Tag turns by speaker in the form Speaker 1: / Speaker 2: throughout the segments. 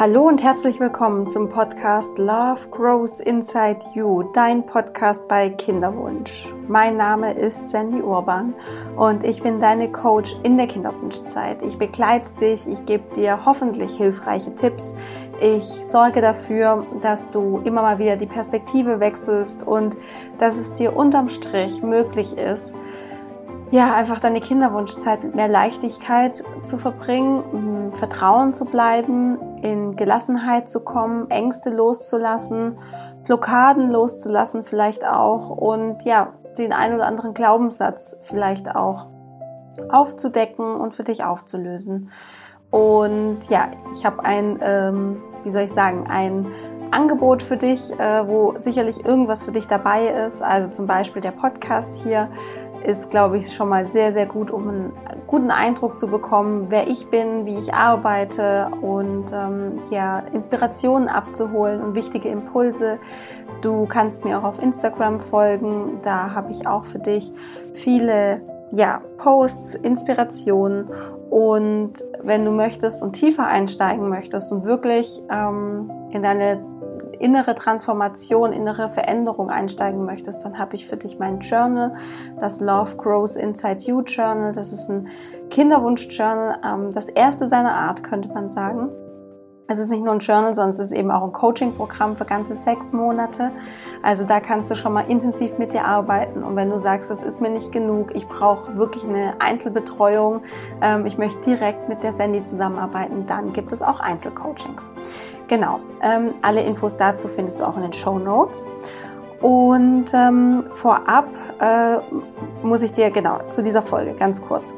Speaker 1: Hallo und herzlich willkommen zum Podcast Love Grows Inside You, dein Podcast bei Kinderwunsch. Mein Name ist Sandy Urban und ich bin deine Coach in der Kinderwunschzeit. Ich begleite dich, ich gebe dir hoffentlich hilfreiche Tipps. Ich sorge dafür, dass du immer mal wieder die Perspektive wechselst und dass es dir unterm Strich möglich ist, ja, einfach deine Kinderwunschzeit mit mehr Leichtigkeit zu verbringen, Vertrauen zu bleiben, in Gelassenheit zu kommen, Ängste loszulassen, Blockaden loszulassen vielleicht auch und ja, den ein oder anderen Glaubenssatz vielleicht auch aufzudecken und für dich aufzulösen. Und ja, ich habe ein, ähm, wie soll ich sagen, ein Angebot für dich, äh, wo sicherlich irgendwas für dich dabei ist. Also zum Beispiel der Podcast hier ist, glaube ich, schon mal sehr, sehr gut, um einen guten Eindruck zu bekommen, wer ich bin, wie ich arbeite und ähm, ja, Inspirationen abzuholen und wichtige Impulse. Du kannst mir auch auf Instagram folgen. Da habe ich auch für dich viele ja, Posts, Inspirationen und wenn du möchtest und tiefer einsteigen möchtest und wirklich ähm, in deine innere Transformation, innere Veränderung einsteigen möchtest, dann habe ich für dich mein Journal, das Love Grows Inside You Journal. Das ist ein Kinderwunsch-Journal, ähm, das erste seiner Art, könnte man sagen. Es ist nicht nur ein Journal, sondern es ist eben auch ein Coaching-Programm für ganze sechs Monate. Also da kannst du schon mal intensiv mit dir arbeiten. Und wenn du sagst, das ist mir nicht genug, ich brauche wirklich eine Einzelbetreuung, ähm, ich möchte direkt mit der Sandy zusammenarbeiten, dann gibt es auch Einzelcoachings. Genau. Ähm, alle Infos dazu findest du auch in den Show Notes. Und ähm, vorab äh, muss ich dir genau zu dieser Folge ganz kurz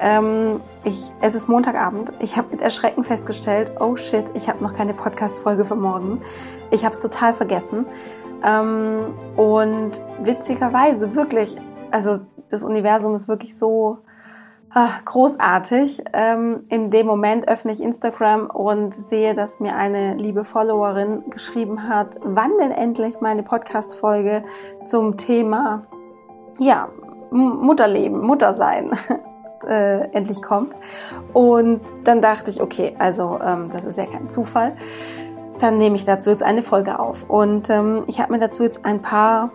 Speaker 1: ähm, ich, es ist Montagabend. Ich habe mit Erschrecken festgestellt, oh shit, ich habe noch keine Podcast-Folge für morgen. Ich habe es total vergessen. Ähm, und witzigerweise, wirklich, also das Universum ist wirklich so ach, großartig. Ähm, in dem Moment öffne ich Instagram und sehe, dass mir eine liebe Followerin geschrieben hat, wann denn endlich meine Podcast-Folge zum Thema ja, Mutterleben, Muttersein äh, endlich kommt. Und dann dachte ich, okay, also ähm, das ist ja kein Zufall. Dann nehme ich dazu jetzt eine Folge auf. Und ähm, ich habe mir dazu jetzt ein paar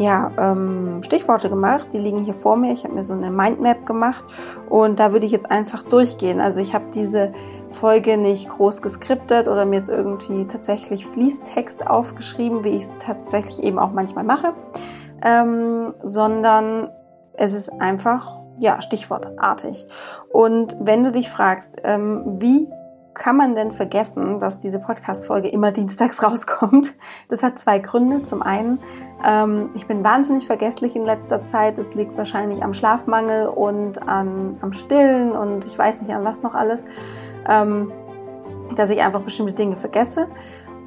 Speaker 1: ja, ähm, Stichworte gemacht. Die liegen hier vor mir. Ich habe mir so eine Mindmap gemacht und da würde ich jetzt einfach durchgehen. Also ich habe diese Folge nicht groß geskriptet oder mir jetzt irgendwie tatsächlich Fließtext aufgeschrieben, wie ich es tatsächlich eben auch manchmal mache, ähm, sondern es ist einfach ja, stichwortartig. Und wenn du dich fragst, ähm, wie kann man denn vergessen, dass diese Podcast-Folge immer dienstags rauskommt? Das hat zwei Gründe. Zum einen, ähm, ich bin wahnsinnig vergesslich in letzter Zeit. Es liegt wahrscheinlich am Schlafmangel und an, am Stillen und ich weiß nicht an was noch alles, ähm, dass ich einfach bestimmte Dinge vergesse.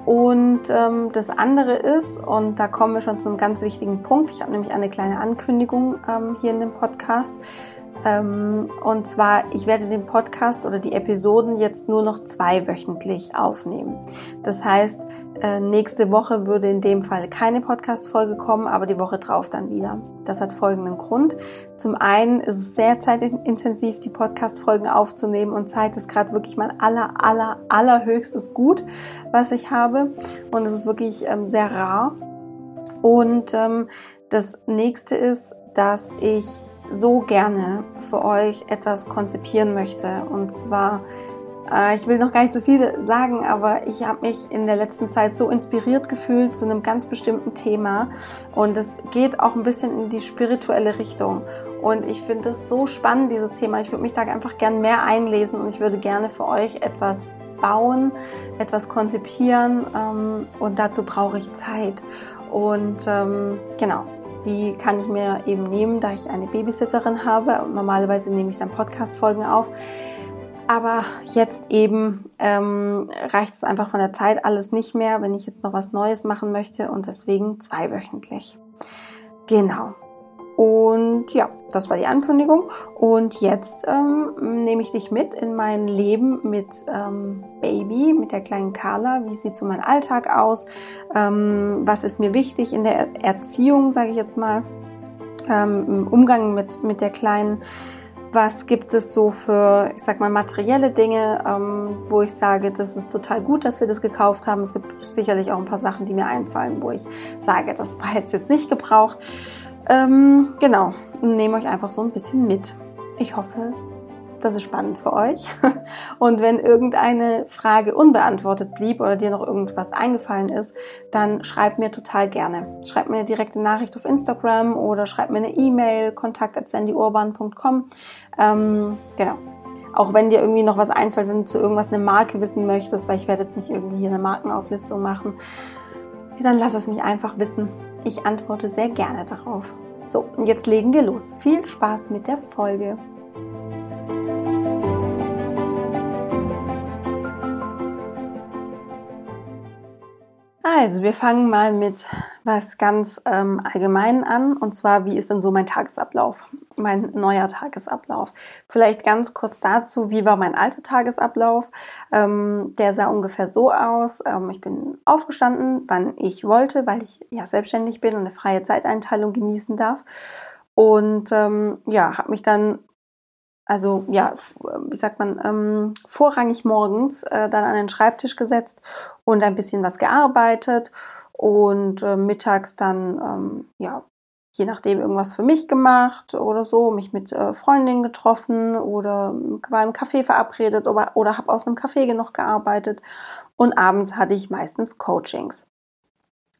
Speaker 1: Und ähm, das andere ist, und da kommen wir schon zu einem ganz wichtigen Punkt, ich habe nämlich eine kleine Ankündigung ähm, hier in dem Podcast. Ähm, und zwar, ich werde den Podcast oder die Episoden jetzt nur noch zweiwöchentlich aufnehmen. Das heißt, äh, nächste Woche würde in dem Fall keine Podcast-Folge kommen, aber die Woche drauf dann wieder. Das hat folgenden Grund. Zum einen ist es sehr zeitintensiv, die Podcast-Folgen aufzunehmen und Zeit ist gerade wirklich mein aller, aller, allerhöchstes Gut, was ich habe. Und es ist wirklich ähm, sehr rar. Und ähm, das nächste ist, dass ich so gerne für euch etwas konzipieren möchte. Und zwar, äh, ich will noch gar nicht so viel sagen, aber ich habe mich in der letzten Zeit so inspiriert gefühlt zu einem ganz bestimmten Thema. Und es geht auch ein bisschen in die spirituelle Richtung. Und ich finde es so spannend, dieses Thema. Ich würde mich da einfach gern mehr einlesen und ich würde gerne für euch etwas bauen, etwas konzipieren ähm, und dazu brauche ich Zeit. Und ähm, genau, die kann ich mir eben nehmen, da ich eine Babysitterin habe. Und normalerweise nehme ich dann Podcast-Folgen auf. Aber jetzt eben ähm, reicht es einfach von der Zeit alles nicht mehr, wenn ich jetzt noch was Neues machen möchte und deswegen zweiwöchentlich. Genau. Und ja, das war die Ankündigung. Und jetzt ähm, nehme ich dich mit in mein Leben mit ähm, Baby, mit der kleinen Carla. Wie sieht so mein Alltag aus? Ähm, was ist mir wichtig in der Erziehung, sage ich jetzt mal? Ähm, Im Umgang mit, mit der Kleinen. was gibt es so für, ich sag mal, materielle Dinge, ähm, wo ich sage, das ist total gut, dass wir das gekauft haben. Es gibt sicherlich auch ein paar Sachen, die mir einfallen, wo ich sage, das hätte es jetzt nicht gebraucht. Ähm, genau, nehme euch einfach so ein bisschen mit. Ich hoffe, das ist spannend für euch. Und wenn irgendeine Frage unbeantwortet blieb oder dir noch irgendwas eingefallen ist, dann schreib mir total gerne. Schreib mir eine direkte Nachricht auf Instagram oder schreib mir eine E-Mail, kontakt.sandyurban.com. Ähm, genau. Auch wenn dir irgendwie noch was einfällt, wenn du zu irgendwas eine Marke wissen möchtest, weil ich werde jetzt nicht irgendwie hier eine Markenauflistung machen, dann lass es mich einfach wissen. Ich antworte sehr gerne darauf. So, jetzt legen wir los. Viel Spaß mit der Folge. Also, wir fangen mal mit was ganz ähm, Allgemeinen an. Und zwar, wie ist denn so mein Tagesablauf? Mein neuer Tagesablauf. Vielleicht ganz kurz dazu, wie war mein alter Tagesablauf? Ähm, der sah ungefähr so aus. Ähm, ich bin aufgestanden, wann ich wollte, weil ich ja selbstständig bin und eine freie Zeiteinteilung genießen darf. Und ähm, ja, habe mich dann also ja, wie sagt man, ähm, vorrangig morgens äh, dann an den Schreibtisch gesetzt und ein bisschen was gearbeitet und äh, mittags dann, ähm, ja, je nachdem irgendwas für mich gemacht oder so, mich mit äh, Freundinnen getroffen oder war im Café verabredet oder, oder habe aus einem Café noch gearbeitet und abends hatte ich meistens Coachings.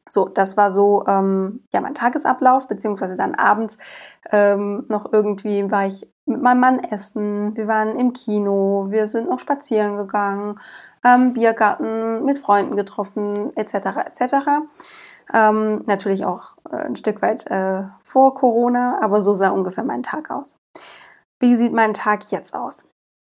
Speaker 1: So, das war so ähm, ja mein Tagesablauf, beziehungsweise dann abends ähm, noch irgendwie war ich mit meinem Mann essen, wir waren im Kino, wir sind noch spazieren gegangen, ähm, Biergarten mit Freunden getroffen, etc. etc. Ähm, natürlich auch äh, ein Stück weit äh, vor Corona, aber so sah ungefähr mein Tag aus. Wie sieht mein Tag jetzt aus?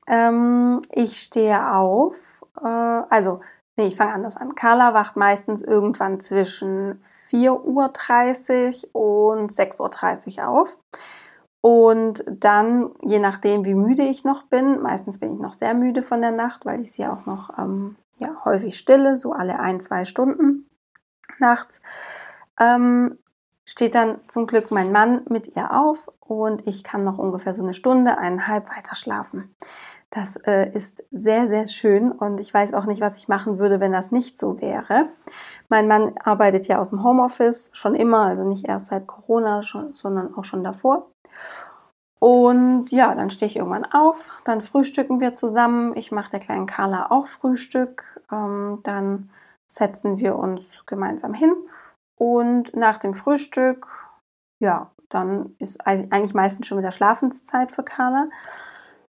Speaker 1: Ähm, ich stehe auf, äh, also Nee, ich fange anders an. Carla wacht meistens irgendwann zwischen 4.30 Uhr und 6.30 Uhr auf. Und dann, je nachdem, wie müde ich noch bin, meistens bin ich noch sehr müde von der Nacht, weil ich sie auch noch ähm, ja, häufig stille, so alle ein, zwei Stunden nachts, ähm, steht dann zum Glück mein Mann mit ihr auf und ich kann noch ungefähr so eine Stunde, eineinhalb weiter schlafen. Das äh, ist sehr, sehr schön und ich weiß auch nicht, was ich machen würde, wenn das nicht so wäre. Mein Mann arbeitet ja aus dem Homeoffice schon immer, also nicht erst seit Corona, schon, sondern auch schon davor. Und ja, dann stehe ich irgendwann auf, dann frühstücken wir zusammen. Ich mache der kleinen Carla auch Frühstück. Ähm, dann setzen wir uns gemeinsam hin. Und nach dem Frühstück, ja, dann ist eigentlich meistens schon wieder Schlafenszeit für Carla.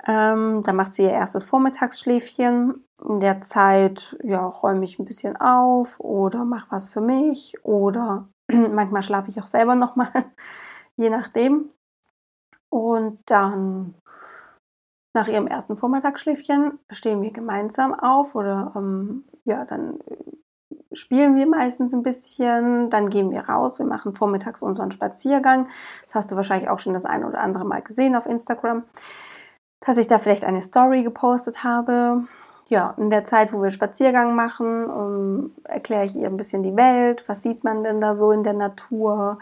Speaker 1: Ähm, dann macht sie ihr erstes Vormittagsschläfchen. In der Zeit ja, räume ich ein bisschen auf oder mache was für mich oder manchmal schlafe ich auch selber nochmal, je nachdem. Und dann nach ihrem ersten Vormittagsschläfchen stehen wir gemeinsam auf oder ähm, ja, dann spielen wir meistens ein bisschen, dann gehen wir raus, wir machen vormittags unseren Spaziergang. Das hast du wahrscheinlich auch schon das eine oder andere Mal gesehen auf Instagram dass ich da vielleicht eine Story gepostet habe. Ja, in der Zeit, wo wir Spaziergang machen, um, ähm, erkläre ich ihr ein bisschen die Welt. Was sieht man denn da so in der Natur?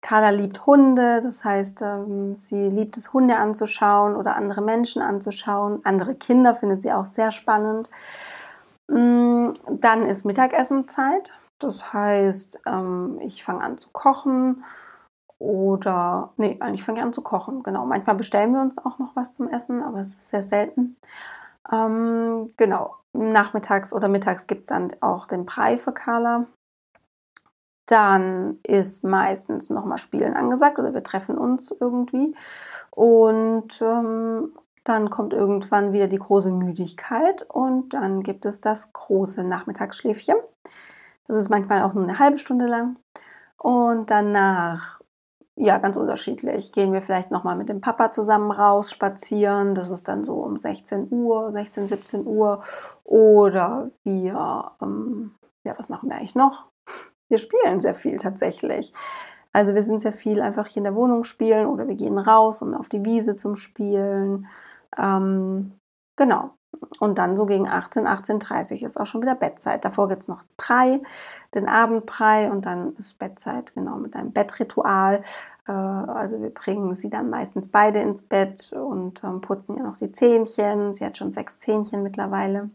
Speaker 1: Carla liebt Hunde, das heißt, ähm, sie liebt es, Hunde anzuschauen oder andere Menschen anzuschauen. Andere Kinder findet sie auch sehr spannend. Mm, dann ist Mittagessenzeit. Das heißt, ähm, ich fange an zu kochen oder, nee, eigentlich fange ich an zu kochen. Genau. Manchmal bestellen wir uns auch noch was zum Essen, aber es ist sehr selten. Ähm, genau. Nachmittags oder mittags gibt es dann auch den Brei für Carla. Dann ist meistens nochmal Spielen angesagt oder wir treffen uns irgendwie. Und ähm, dann kommt irgendwann wieder die große Müdigkeit und dann gibt es das große Nachmittagsschläfchen. Das ist manchmal auch nur eine halbe Stunde lang. Und danach ja, ganz unterschiedlich. Gehen wir vielleicht nochmal mit dem Papa zusammen raus, spazieren. Das ist dann so um 16 Uhr, 16, 17 Uhr. Oder wir, ähm, ja, was machen wir eigentlich noch? Wir spielen sehr viel tatsächlich. Also wir sind sehr viel einfach hier in der Wohnung spielen oder wir gehen raus und auf die Wiese zum Spielen. Ähm, genau. Und dann so gegen 18, 18.30 ist auch schon wieder Bettzeit. Davor gibt es noch Brei, den Abendbrei und dann ist Bettzeit, genau, mit einem Bettritual. Äh, also wir bringen sie dann meistens beide ins Bett und ähm, putzen ihr noch die Zähnchen. Sie hat schon sechs Zähnchen mittlerweile.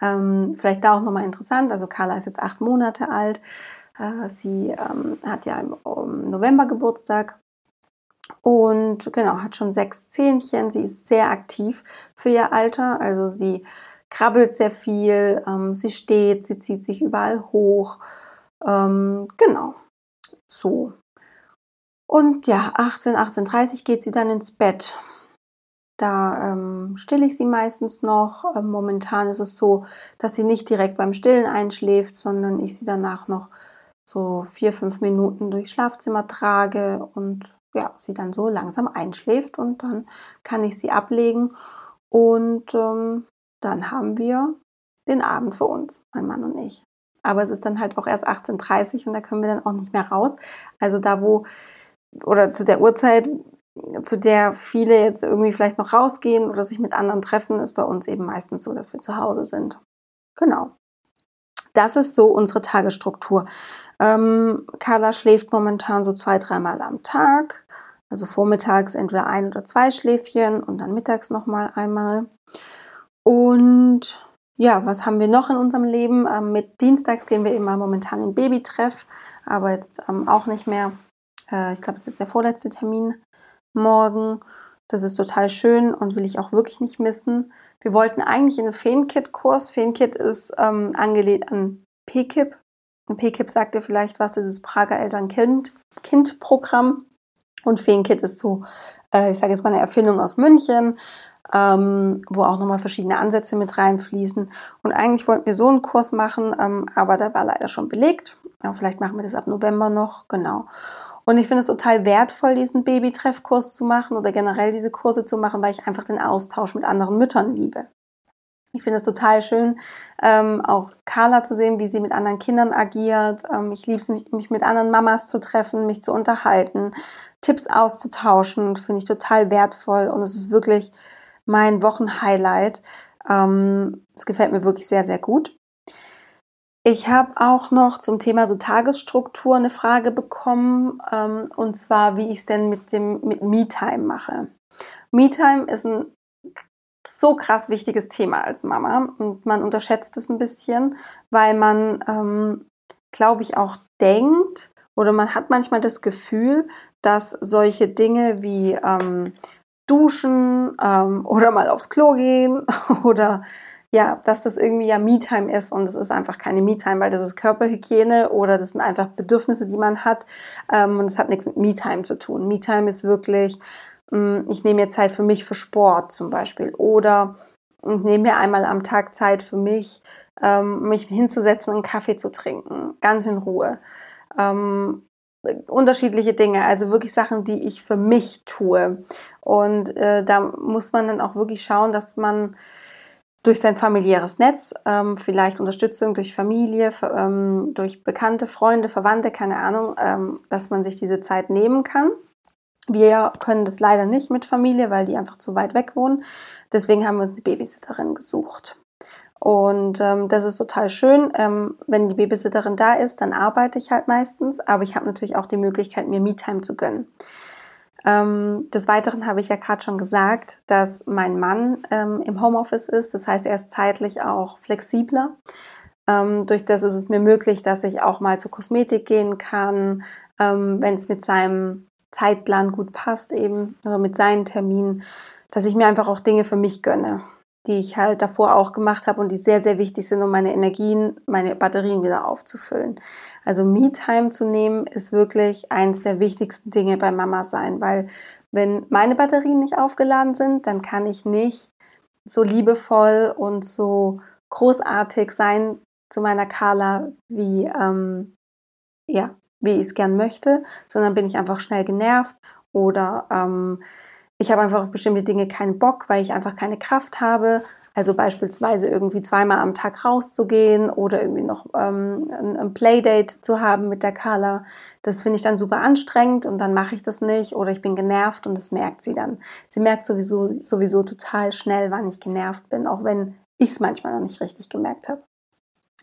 Speaker 1: Ähm, vielleicht da auch nochmal interessant. Also Carla ist jetzt acht Monate alt. Äh, sie ähm, hat ja im November Geburtstag und genau, hat schon sechs Zähnchen. Sie ist sehr aktiv für ihr Alter. Also sie krabbelt sehr viel, ähm, sie steht, sie zieht sich überall hoch. Ähm, genau, so. Und ja, 18, 18.30 geht sie dann ins Bett. Da ähm, stille ich sie meistens noch. Ähm, momentan ist es so, dass sie nicht direkt beim Stillen einschläft, sondern ich sie danach noch so vier, fünf Minuten durchs Schlafzimmer trage und ja, sie dann so langsam einschläft und dann kann ich sie ablegen und ähm, dann haben wir den Abend für uns, mein Mann und ich. Aber es ist dann halt auch erst 18.30 Uhr und da können wir dann auch nicht mehr raus. Also da, wo, oder zu der Uhrzeit, zu der viele jetzt irgendwie vielleicht noch rausgehen oder sich mit anderen treffen, ist bei uns eben meistens so, dass wir zu Hause sind. Genau. Das ist so unsere Tagesstruktur. Ähm, Carla schläft momentan so zwei, dreimal am Tag. Also vormittags entweder ein oder zwei Schläfchen und dann mittags nochmal einmal. Und ja, was haben wir noch in unserem Leben? Ähm, mit Dienstags gehen wir immer momentan in Babytreff, aber jetzt ähm, auch nicht mehr. Äh, ich glaube, es ist jetzt der vorletzte Termin morgen. Das ist total schön und will ich auch wirklich nicht missen. Wir wollten eigentlich in einen Feenkit-Kurs. Feenkit ist ähm, angelehnt an PKIP. Und PKIP sagt ihr vielleicht was, das ist Prager Eltern-Kind-Programm. Und Feenkit ist so, äh, ich sage jetzt mal eine Erfindung aus München, ähm, wo auch nochmal verschiedene Ansätze mit reinfließen. Und eigentlich wollten wir so einen Kurs machen, ähm, aber der war leider schon belegt. Ja, vielleicht machen wir das ab November noch, genau. Und ich finde es total wertvoll, diesen Babytreffkurs zu machen oder generell diese Kurse zu machen, weil ich einfach den Austausch mit anderen Müttern liebe. Ich finde es total schön, ähm, auch Carla zu sehen, wie sie mit anderen Kindern agiert. Ähm, ich liebe es, mich, mich, mit anderen Mamas zu treffen, mich zu unterhalten, Tipps auszutauschen. Finde ich total wertvoll und es ist wirklich mein Wochenhighlight. Ähm, es gefällt mir wirklich sehr, sehr gut. Ich habe auch noch zum Thema so Tagesstruktur eine Frage bekommen, ähm, und zwar, wie ich es denn mit dem mit Me-Time mache. Me-Time ist ein so krass wichtiges Thema als Mama und man unterschätzt es ein bisschen, weil man, ähm, glaube ich, auch denkt oder man hat manchmal das Gefühl, dass solche Dinge wie ähm, Duschen ähm, oder mal aufs Klo gehen oder ja, dass das irgendwie ja Me-Time ist und es ist einfach keine Me-Time, weil das ist Körperhygiene oder das sind einfach Bedürfnisse, die man hat ähm, und es hat nichts mit Me-Time zu tun. Me-Time ist wirklich, ähm, ich nehme mir Zeit für mich für Sport zum Beispiel oder ich nehme mir einmal am Tag Zeit für mich, ähm, mich hinzusetzen, einen Kaffee zu trinken, ganz in Ruhe. Ähm, unterschiedliche Dinge, also wirklich Sachen, die ich für mich tue. Und äh, da muss man dann auch wirklich schauen, dass man durch sein familiäres Netz, ähm, vielleicht Unterstützung durch Familie, ähm, durch bekannte Freunde, Verwandte, keine Ahnung, ähm, dass man sich diese Zeit nehmen kann. Wir können das leider nicht mit Familie, weil die einfach zu weit weg wohnen. Deswegen haben wir uns eine Babysitterin gesucht. Und ähm, das ist total schön. Ähm, wenn die Babysitterin da ist, dann arbeite ich halt meistens, aber ich habe natürlich auch die Möglichkeit, mir zu gönnen. Ähm, des Weiteren habe ich ja gerade schon gesagt, dass mein Mann ähm, im Homeoffice ist. Das heißt, er ist zeitlich auch flexibler. Ähm, durch das ist es mir möglich, dass ich auch mal zur Kosmetik gehen kann, ähm, wenn es mit seinem Zeitplan gut passt, eben oder mit seinen Terminen, dass ich mir einfach auch Dinge für mich gönne die ich halt davor auch gemacht habe und die sehr, sehr wichtig sind, um meine Energien, meine Batterien wieder aufzufüllen. Also Me-Time zu nehmen ist wirklich eins der wichtigsten Dinge bei Mama sein, weil wenn meine Batterien nicht aufgeladen sind, dann kann ich nicht so liebevoll und so großartig sein zu meiner Carla, wie, ähm, ja, wie ich es gern möchte, sondern bin ich einfach schnell genervt oder ähm, ich habe einfach auf bestimmte Dinge keinen Bock, weil ich einfach keine Kraft habe. Also beispielsweise irgendwie zweimal am Tag rauszugehen oder irgendwie noch ähm, ein, Playdate zu haben mit der Carla. Das finde ich dann super anstrengend und dann mache ich das nicht oder ich bin genervt und das merkt sie dann. Sie merkt sowieso, sowieso total schnell, wann ich genervt bin, auch wenn ich es manchmal noch nicht richtig gemerkt habe.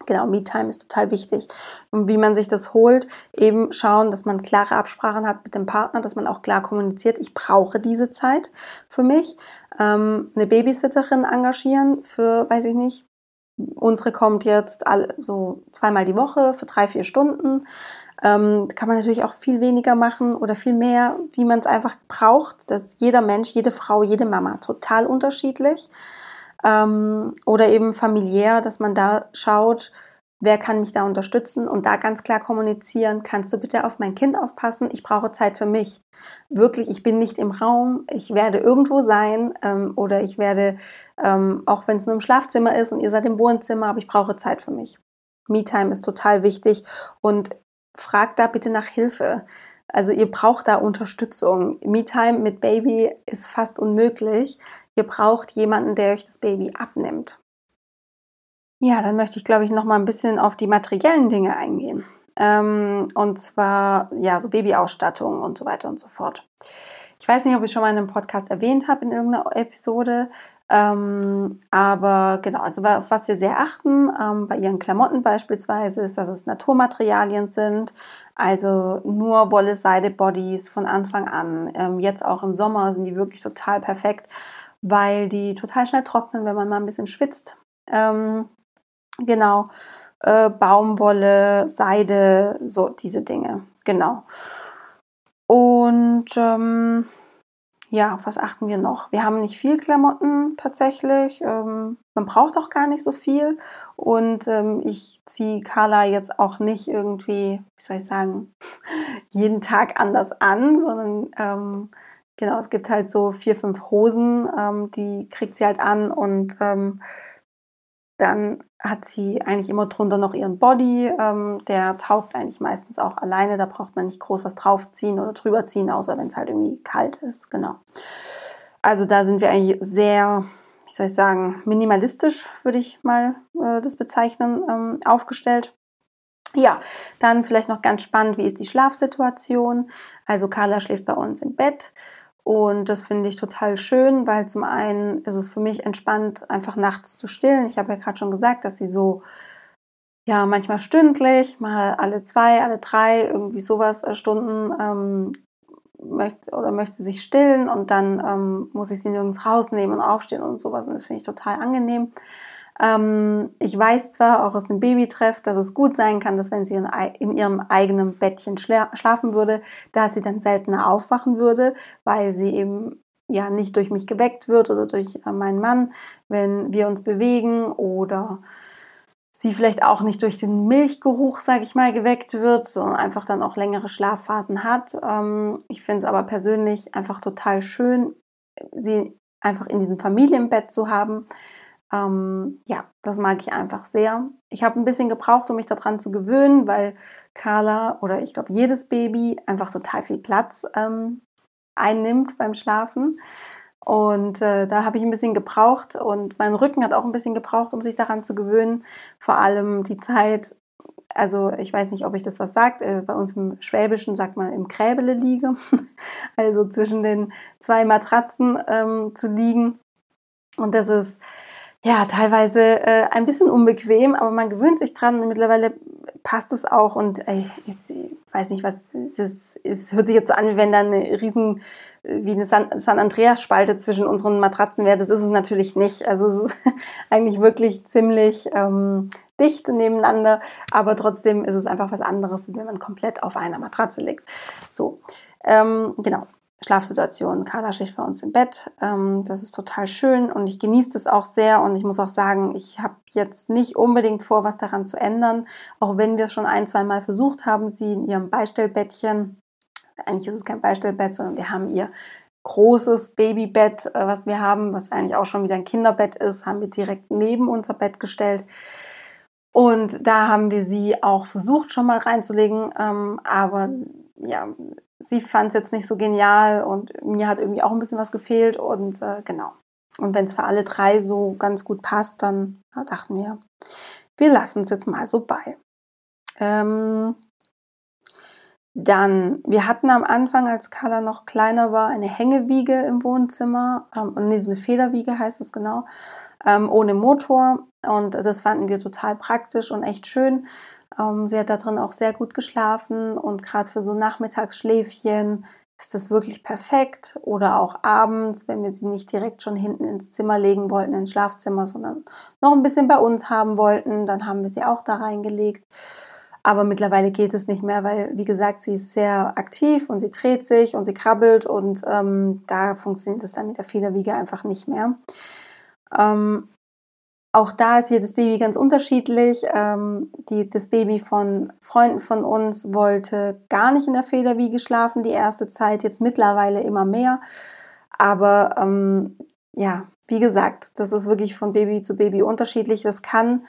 Speaker 1: Genau, Me-Time ist total wichtig. Und wie man sich das holt, eben schauen, dass man klare Absprachen hat mit dem Partner, dass man auch klar kommuniziert, ich brauche diese Zeit für mich. Ähm, eine Babysitterin engagieren für, weiß ich nicht, unsere kommt jetzt all, so zweimal die Woche für drei, vier Stunden. Ähm, kann man natürlich auch viel weniger machen oder viel mehr, wie man es einfach braucht. Das ist jeder Mensch, jede Frau, jede Mama total unterschiedlich. Ähm, oder eben familiär, dass man da schaut, wer kann mich da unterstützen und da ganz klar kommunizieren, kannst du bitte auf mein Kind aufpassen, ich brauche Zeit für mich. Wirklich, ich bin nicht im Raum, ich werde irgendwo sein ähm, oder ich werde, ähm, auch wenn es nur im Schlafzimmer ist und ihr seid im Wohnzimmer, aber ich brauche Zeit für mich. Me-Time ist total wichtig und fragt da bitte nach Hilfe. Also ihr braucht da Unterstützung. Me-Time mit Baby ist fast unmöglich. Ihr braucht jemanden, der euch das Baby abnimmt. Ja, dann möchte ich, glaube ich, noch mal ein bisschen auf die materiellen Dinge eingehen. Ähm, und zwar, ja, so Babyausstattung und so weiter und so fort. Ich weiß nicht, ob ich schon mal in einem Podcast erwähnt habe in irgendeiner Episode, ähm, aber genau, also auf was wir sehr achten ähm, bei ihren Klamotten beispielsweise ist, dass es Naturmaterialien sind, also nur Wolle, Seide, Bodies von Anfang an. Ähm, jetzt auch im Sommer sind die wirklich total perfekt, weil die total schnell trocknen, wenn man mal ein bisschen schwitzt. Ähm, Genau. Äh, Baumwolle, Seide, so diese Dinge. Genau. Und ähm, ja, auf was achten wir noch? Wir haben nicht viel Klamotten tatsächlich. Ähm, man braucht auch gar nicht so viel. Und ähm, ich ziehe Carla jetzt auch nicht irgendwie, wie soll ich sagen, jeden Tag anders an, sondern ähm, genau, es gibt halt so vier, fünf Hosen, ähm, die kriegt sie halt an und ähm, dann hat sie eigentlich immer drunter noch ihren Body. Ähm, der taugt eigentlich meistens auch alleine. Da braucht man nicht groß was draufziehen oder drüber ziehen, außer wenn es halt irgendwie kalt ist. Genau. Also da sind wir eigentlich sehr, wie soll ich sagen, minimalistisch, würde ich mal äh, das bezeichnen, ähm, aufgestellt. Ja, dann vielleicht noch ganz spannend, wie ist die Schlafsituation? Also Carla schläft bei uns im Bett. Und das finde ich total schön, weil zum einen ist es für mich entspannt, einfach nachts zu stillen. Ich habe ja gerade schon gesagt, dass sie so, ja, manchmal stündlich, mal alle zwei, alle drei, irgendwie sowas äh, Stunden ähm, möchte oder möchte sich stillen und dann ähm, muss ich sie nirgends rausnehmen und aufstehen und sowas. Und das finde ich total angenehm. Ähm, ich weiß zwar auch aus dem Babytreff, dass es gut sein kann, dass wenn sie in, ihrem eigenen Bettchen schla schlafen würde, dass sie dann seltener aufwachen würde, weil sie eben ja nicht durch mich geweckt wird oder durch äh, meinen Mann, wenn wir uns bewegen oder sie vielleicht auch nicht durch den Milchgeruch, sage ich mal, geweckt wird, sondern einfach dann auch längere Schlafphasen hat. Ähm, ich finde es aber persönlich einfach total schön, sie einfach in diesem Familienbett zu haben, ähm, ja, das mag ich einfach sehr. Ich habe ein bisschen gebraucht, um mich daran zu gewöhnen, weil Carla oder ich glaube jedes Baby einfach total viel Platz ähm, einnimmt beim Schlafen. Und äh, da habe ich ein bisschen gebraucht und mein Rücken hat auch ein bisschen gebraucht, um sich daran zu gewöhnen. Vor allem die Zeit, also ich weiß nicht, ob ich das was sagt, äh, bei uns im Schwäbischen sagt man im Kräbele liege, also zwischen den zwei Matratzen ähm, zu liegen. Und das ist ja, teilweise äh, ein bisschen unbequem, aber man gewöhnt sich dran und mittlerweile passt es auch und äh, ich weiß nicht, was das ist, hört sich jetzt so an, wie wenn da eine riesen, wie eine San, San Andreas Spalte zwischen unseren Matratzen wäre. Das ist es natürlich nicht. Also es ist eigentlich wirklich ziemlich ähm, dicht nebeneinander, aber trotzdem ist es einfach was anderes, wenn man komplett auf einer Matratze liegt. So, ähm, genau. Schlafsituation. Carla schläft bei uns im Bett. Ähm, das ist total schön und ich genieße das auch sehr. Und ich muss auch sagen, ich habe jetzt nicht unbedingt vor, was daran zu ändern. Auch wenn wir es schon ein, zwei Mal versucht haben, sie in ihrem Beistellbettchen, eigentlich ist es kein Beistellbett, sondern wir haben ihr großes Babybett, äh, was wir haben, was eigentlich auch schon wieder ein Kinderbett ist, haben wir direkt neben unser Bett gestellt. Und da haben wir sie auch versucht, schon mal reinzulegen. Ähm, aber ja, sie fand es jetzt nicht so genial und mir hat irgendwie auch ein bisschen was gefehlt und äh, genau. Und wenn es für alle drei so ganz gut passt, dann ja, dachten wir, wir lassen es jetzt mal so bei. Ähm, dann, wir hatten am Anfang, als Carla noch kleiner war, eine Hängewiege im Wohnzimmer. Ähm, nee, so eine Federwiege heißt es genau. ähm, ohne Motor. Und das fanden wir total praktisch und echt schön. Ähm, sie hat da drin auch sehr gut geschlafen und gerade für so Nachmittagsschläfchen ist das wirklich perfekt. Oder auch abends, wenn wir sie nicht direkt schon hinten ins Zimmer legen wollten, ins Schlafzimmer, sondern noch ein bisschen bei uns haben wollten, dann haben wir sie auch da reingelegt. Aber mittlerweile geht es nicht mehr, weil, wie gesagt, sie ist sehr aktiv und sie dreht sich und sie krabbelt und ähm, da funktioniert es dann mit der Federwiege einfach nicht mehr. Ähm, auch da ist jedes Baby ganz unterschiedlich. Ähm, die, das Baby von Freunden von uns wollte gar nicht in der Federwiege schlafen, die erste Zeit, jetzt mittlerweile immer mehr. Aber ähm, ja, wie gesagt, das ist wirklich von Baby zu Baby unterschiedlich. Das kann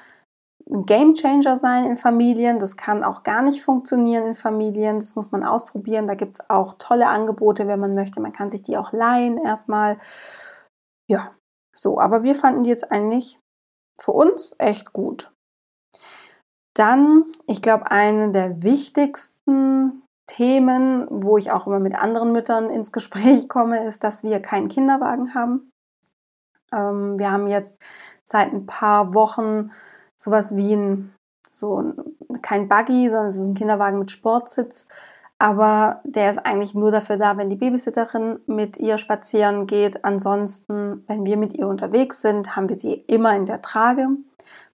Speaker 1: ein Game Changer sein in Familien. Das kann auch gar nicht funktionieren in Familien. Das muss man ausprobieren. Da gibt es auch tolle Angebote, wenn man möchte. Man kann sich die auch leihen erstmal. Ja, so. Aber wir fanden die jetzt eigentlich für uns echt gut. Dann, ich glaube, eine der wichtigsten Themen, wo ich auch immer mit anderen Müttern ins Gespräch komme, ist, dass wir keinen Kinderwagen haben. Ähm, wir haben jetzt seit ein paar Wochen sowas wie ein, so ein, kein Buggy, sondern es ist ein Kinderwagen mit Sportsitz. Aber der ist eigentlich nur dafür da, wenn die Babysitterin mit ihr spazieren geht. Ansonsten, wenn wir mit ihr unterwegs sind, haben wir sie immer in der Trage.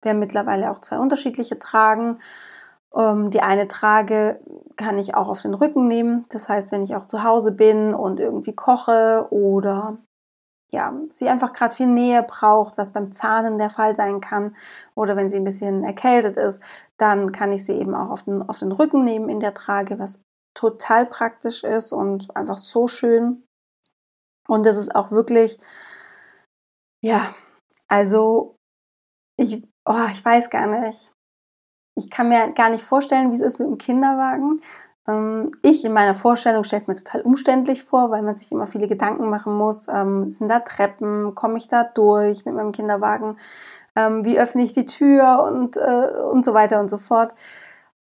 Speaker 1: Wir haben mittlerweile auch zwei unterschiedliche Tragen. Ähm, die eine Trage kann ich auch auf den Rücken nehmen. Das heißt, wenn ich auch zu Hause bin und irgendwie koche oder ja, sie einfach gerade viel Nähe braucht, was beim Zahnen der Fall sein kann, oder wenn sie ein bisschen erkältet ist, dann kann ich sie eben auch auf den, auf den Rücken nehmen in der Trage, was total praktisch ist und einfach so schön. Und das ist auch wirklich, ja, also ich, oh, ich weiß gar nicht. Ich kann mir gar nicht vorstellen, wie es ist mit dem Kinderwagen. Ähm, ich in meiner Vorstellung stelle es mir total umständlich vor, weil man sich immer viele Gedanken machen muss. Ähm, sind da Treppen? Komme ich da durch mit meinem Kinderwagen? Ähm, wie öffne ich die Tür und, äh, und so weiter und so fort.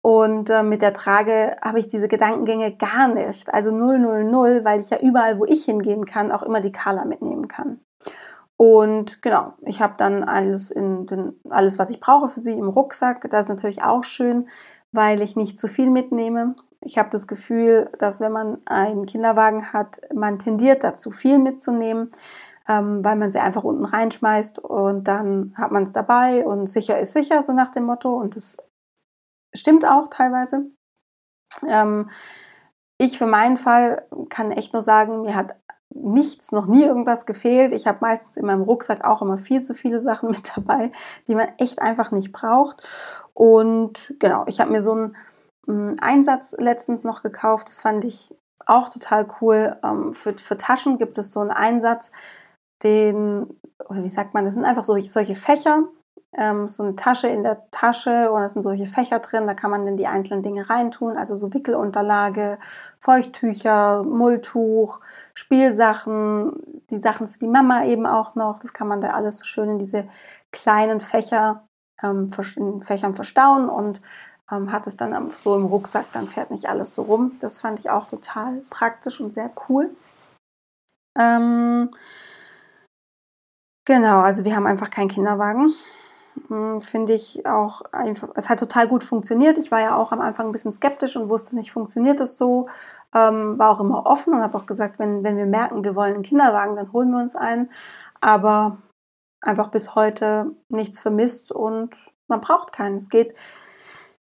Speaker 1: Und äh, mit der Trage habe ich diese Gedankengänge gar nicht. Also 000, weil ich ja überall, wo ich hingehen kann, auch immer die Kala mitnehmen kann. Und genau, ich habe dann alles in den, alles, was ich brauche für sie im Rucksack. Das ist natürlich auch schön, weil ich nicht zu viel mitnehme. Ich habe das Gefühl, dass wenn man einen Kinderwagen hat, man tendiert dazu, viel mitzunehmen, ähm, weil man sie einfach unten reinschmeißt und dann hat man es dabei und sicher ist sicher, so nach dem Motto. Und das stimmt auch teilweise. Ähm, ich für meinen Fall kann echt nur sagen, mir hat nichts, noch nie irgendwas gefehlt. Ich habe meistens in meinem Rucksack auch immer viel zu viele Sachen mit dabei, die man echt einfach nicht braucht. Und genau, ich habe mir so einen Einsatz letztens noch gekauft. Das fand ich auch total cool. Ähm, für, für Taschen gibt es so einen Einsatz, den, wie sagt man, das sind einfach solche, solche Fächer, ähm, so eine Tasche in der Tasche und da sind solche Fächer drin, da kann man dann die einzelnen Dinge reintun, also so Wickelunterlage, Feuchttücher, Mulltuch, Spielsachen, die Sachen für die Mama eben auch noch, das kann man da alles so schön in diese kleinen Fächer, ähm, in Fächern verstauen und ähm, hat es dann so im Rucksack, dann fährt nicht alles so rum. Das fand ich auch total praktisch und sehr cool. Ähm, genau, also wir haben einfach keinen Kinderwagen. Hm, finde ich auch einfach, es hat total gut funktioniert. Ich war ja auch am Anfang ein bisschen skeptisch und wusste nicht, funktioniert das so. Ähm, war auch immer offen und habe auch gesagt, wenn, wenn wir merken, wir wollen einen Kinderwagen, dann holen wir uns einen. Aber einfach bis heute nichts vermisst und man braucht keinen. Es geht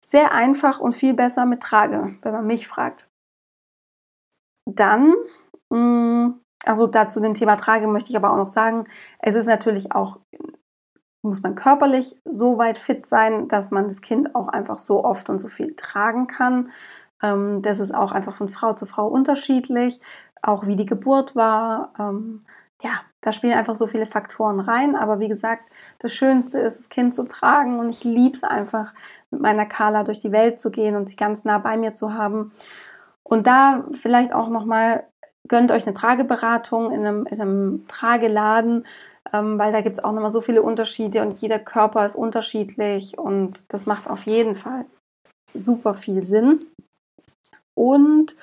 Speaker 1: sehr einfach und viel besser mit Trage, wenn man mich fragt. Dann, hm, also dazu dem Thema Trage möchte ich aber auch noch sagen, es ist natürlich auch muss man körperlich so weit fit sein, dass man das Kind auch einfach so oft und so viel tragen kann. Ähm, das ist auch einfach von Frau zu Frau unterschiedlich, auch wie die Geburt war. Ähm, ja, da spielen einfach so viele Faktoren rein. Aber wie gesagt, das Schönste ist, das Kind zu tragen. Und ich liebe es einfach, mit meiner Carla durch die Welt zu gehen und sie ganz nah bei mir zu haben. Und da vielleicht auch nochmal, gönnt euch eine Trageberatung in einem, in einem Trageladen ähm, weil da gibt es auch nochmal so viele Unterschiede und jeder Körper ist unterschiedlich und das macht auf jeden Fall super viel Sinn. Und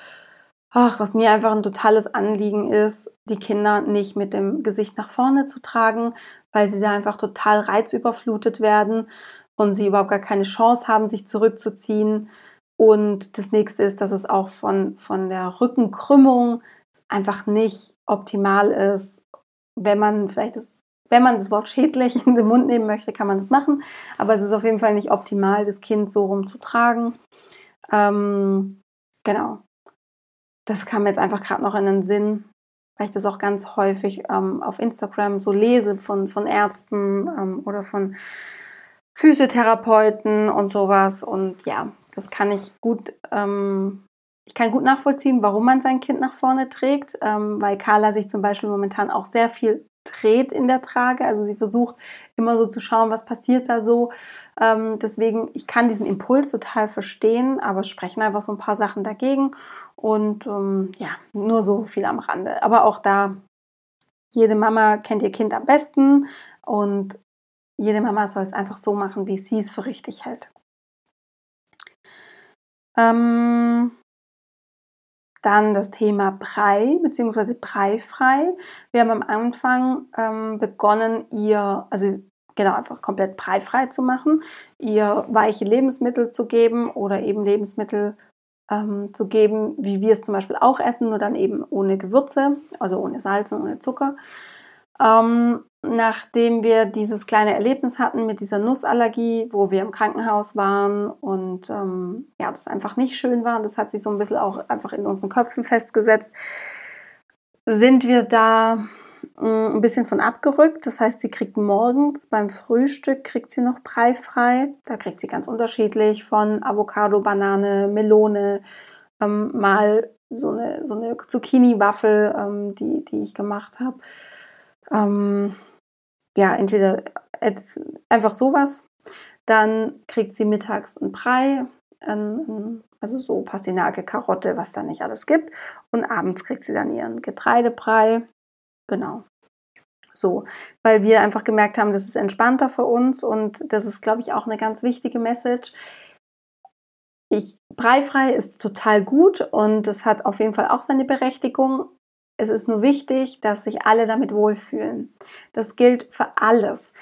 Speaker 1: ach, was mir einfach ein totales Anliegen ist, die Kinder nicht mit dem Gesicht nach vorne zu tragen, weil sie da einfach total reizüberflutet werden und sie überhaupt gar keine Chance haben, sich zurückzuziehen. Und das nächste ist, dass es auch von, von der Rückenkrümmung einfach nicht optimal ist. Wenn man vielleicht das, wenn man das Wort schädlich in den Mund nehmen möchte, kann man das machen. Aber es ist auf jeden Fall nicht optimal, das Kind so rumzutragen. Ähm, genau das kam jetzt einfach gerade noch in den Sinn, weil ich das auch ganz häufig ähm, auf Instagram so lese von, von Ärzten ähm, oder von Physiotherapeuten und sowas. Und ja, das kann ich gut, ähm, ich kann gut nachvollziehen, warum man sein Kind nach vorne trägt, ähm, weil Carla sich zum Beispiel momentan auch sehr viel dreht in der Trage. Also sie versucht immer so zu schauen, was passiert da so. Ähm, deswegen, ich kann diesen Impuls total verstehen, aber es sprechen einfach so ein paar Sachen dagegen. Und ähm, ja, nur so viel am Rande. Aber auch da, jede Mama kennt ihr Kind am besten und jede Mama soll es einfach so machen, wie sie es für richtig hält. Ähm, dann das Thema Brei bzw. breifrei. Wir haben am Anfang ähm, begonnen, ihr, also genau, einfach komplett breifrei zu machen, ihr weiche Lebensmittel zu geben oder eben Lebensmittel ähm, zu geben, wie wir es zum Beispiel auch essen, nur dann eben ohne Gewürze, also ohne Salz und ohne Zucker. Ähm, nachdem wir dieses kleine Erlebnis hatten mit dieser Nussallergie, wo wir im Krankenhaus waren und ähm, ja, das einfach nicht schön war, und das hat sich so ein bisschen auch einfach in unseren Köpfen festgesetzt, sind wir da mm, ein bisschen von abgerückt. Das heißt, sie kriegt morgens beim Frühstück, kriegt sie noch breifrei. Da kriegt sie ganz unterschiedlich von Avocado, Banane, Melone, ähm, mal so eine, so eine Zucchini-Waffel, ähm, die, die ich gemacht habe ähm, ja, entweder einfach sowas, dann kriegt sie mittags einen Brei, also so Pastinake, Karotte, was da nicht alles gibt. Und abends kriegt sie dann ihren Getreidebrei. Genau. So, weil wir einfach gemerkt haben, das ist entspannter für uns und das ist, glaube ich, auch eine ganz wichtige Message. Ich, breifrei ist total gut und das hat auf jeden Fall auch seine Berechtigung, es ist nur wichtig, dass sich alle damit wohlfühlen. Das gilt für alles.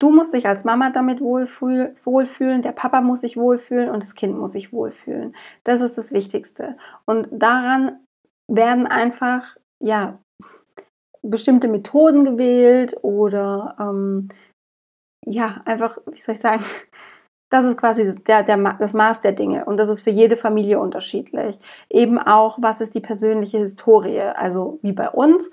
Speaker 1: Du musst dich als Mama damit wohlfühlen, der Papa muss sich wohlfühlen und das Kind muss sich wohlfühlen. Das ist das Wichtigste. Und daran werden einfach, ja, bestimmte Methoden gewählt oder ähm, ja, einfach, wie soll ich sagen, das ist quasi das, der, der, das Maß der Dinge und das ist für jede Familie unterschiedlich. Eben auch, was ist die persönliche Historie? Also wie bei uns.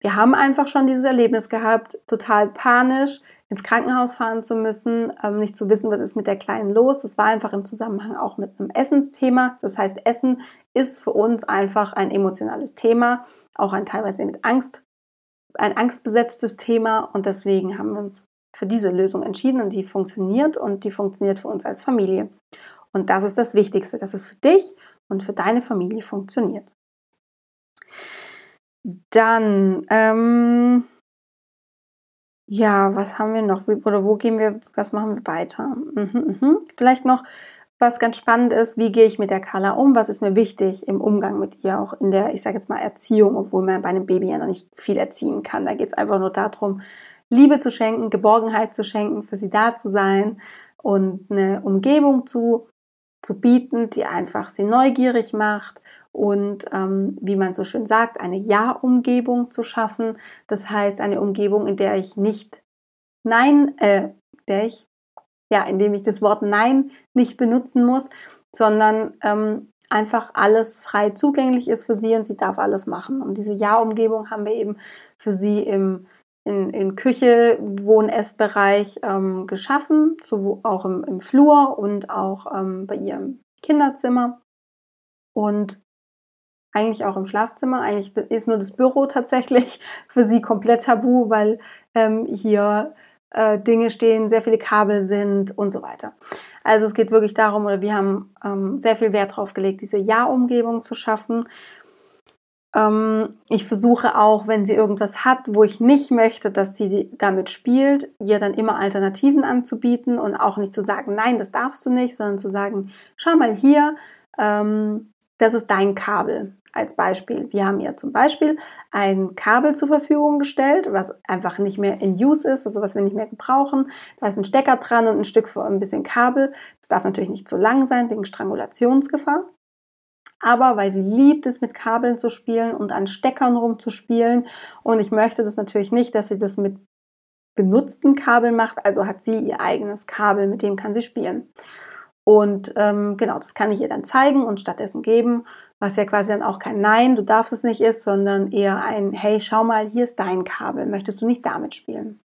Speaker 1: Wir haben einfach schon dieses Erlebnis gehabt, total panisch ins Krankenhaus fahren zu müssen, ähm, nicht zu wissen, was ist mit der Kleinen los. Das war einfach im Zusammenhang auch mit einem Essensthema. Das heißt, Essen ist für uns einfach ein emotionales Thema, auch ein teilweise mit Angst, ein angstbesetztes Thema und deswegen haben wir uns für diese Lösung entschieden und die funktioniert und die funktioniert für uns als Familie. Und das ist das Wichtigste, dass es für dich und für deine Familie funktioniert. Dann, ähm, ja, was haben wir noch? Oder wo gehen wir, was machen wir weiter? Mhm, mhm. Vielleicht noch, was ganz spannend ist, wie gehe ich mit der Carla um? Was ist mir wichtig im Umgang mit ihr, auch in der, ich sage jetzt mal, Erziehung, obwohl man bei einem Baby ja noch nicht viel erziehen kann. Da geht es einfach nur darum, Liebe zu schenken, Geborgenheit zu schenken, für sie da zu sein und eine Umgebung zu, zu bieten, die einfach sie neugierig macht und ähm, wie man so schön sagt, eine Ja-Umgebung zu schaffen. Das heißt, eine Umgebung, in der ich nicht Nein, äh, der ich, ja, in dem ich das Wort Nein nicht benutzen muss, sondern ähm, einfach alles frei zugänglich ist für sie und sie darf alles machen. Und diese Ja-Umgebung haben wir eben für sie im in, in Küche, Wohn-, Essbereich ähm, geschaffen, so auch im, im Flur und auch ähm, bei ihrem Kinderzimmer und eigentlich auch im Schlafzimmer. Eigentlich ist nur das Büro tatsächlich für sie komplett tabu, weil ähm, hier äh, Dinge stehen, sehr viele Kabel sind und so weiter. Also es geht wirklich darum, oder wir haben ähm, sehr viel Wert darauf gelegt, diese Ja-Umgebung zu schaffen ich versuche auch, wenn sie irgendwas hat, wo ich nicht möchte, dass sie damit spielt, ihr dann immer Alternativen anzubieten und auch nicht zu sagen, nein, das darfst du nicht, sondern zu sagen, schau mal hier, ähm, das ist dein Kabel. als Beispiel. Wir haben ihr zum Beispiel ein Kabel zur Verfügung gestellt, was einfach nicht mehr in Use ist, also was wir nicht mehr brauchen. Da ist ein Stecker dran und ein Stück für ein bisschen Kabel. Das darf natürlich nicht zu lang sein, wegen Strangulationsgefahr. Aber weil sie liebt es, mit Kabeln zu spielen und an Steckern rumzuspielen. Und ich möchte das natürlich nicht, dass sie das mit benutzten Kabeln macht. Also hat sie ihr eigenes Kabel, mit dem kann sie spielen. Und ähm, genau, das kann ich ihr dann zeigen und stattdessen geben, was ja quasi dann auch kein Nein, du darfst es nicht ist, sondern eher ein Hey, schau mal, hier ist dein Kabel, möchtest du nicht damit spielen?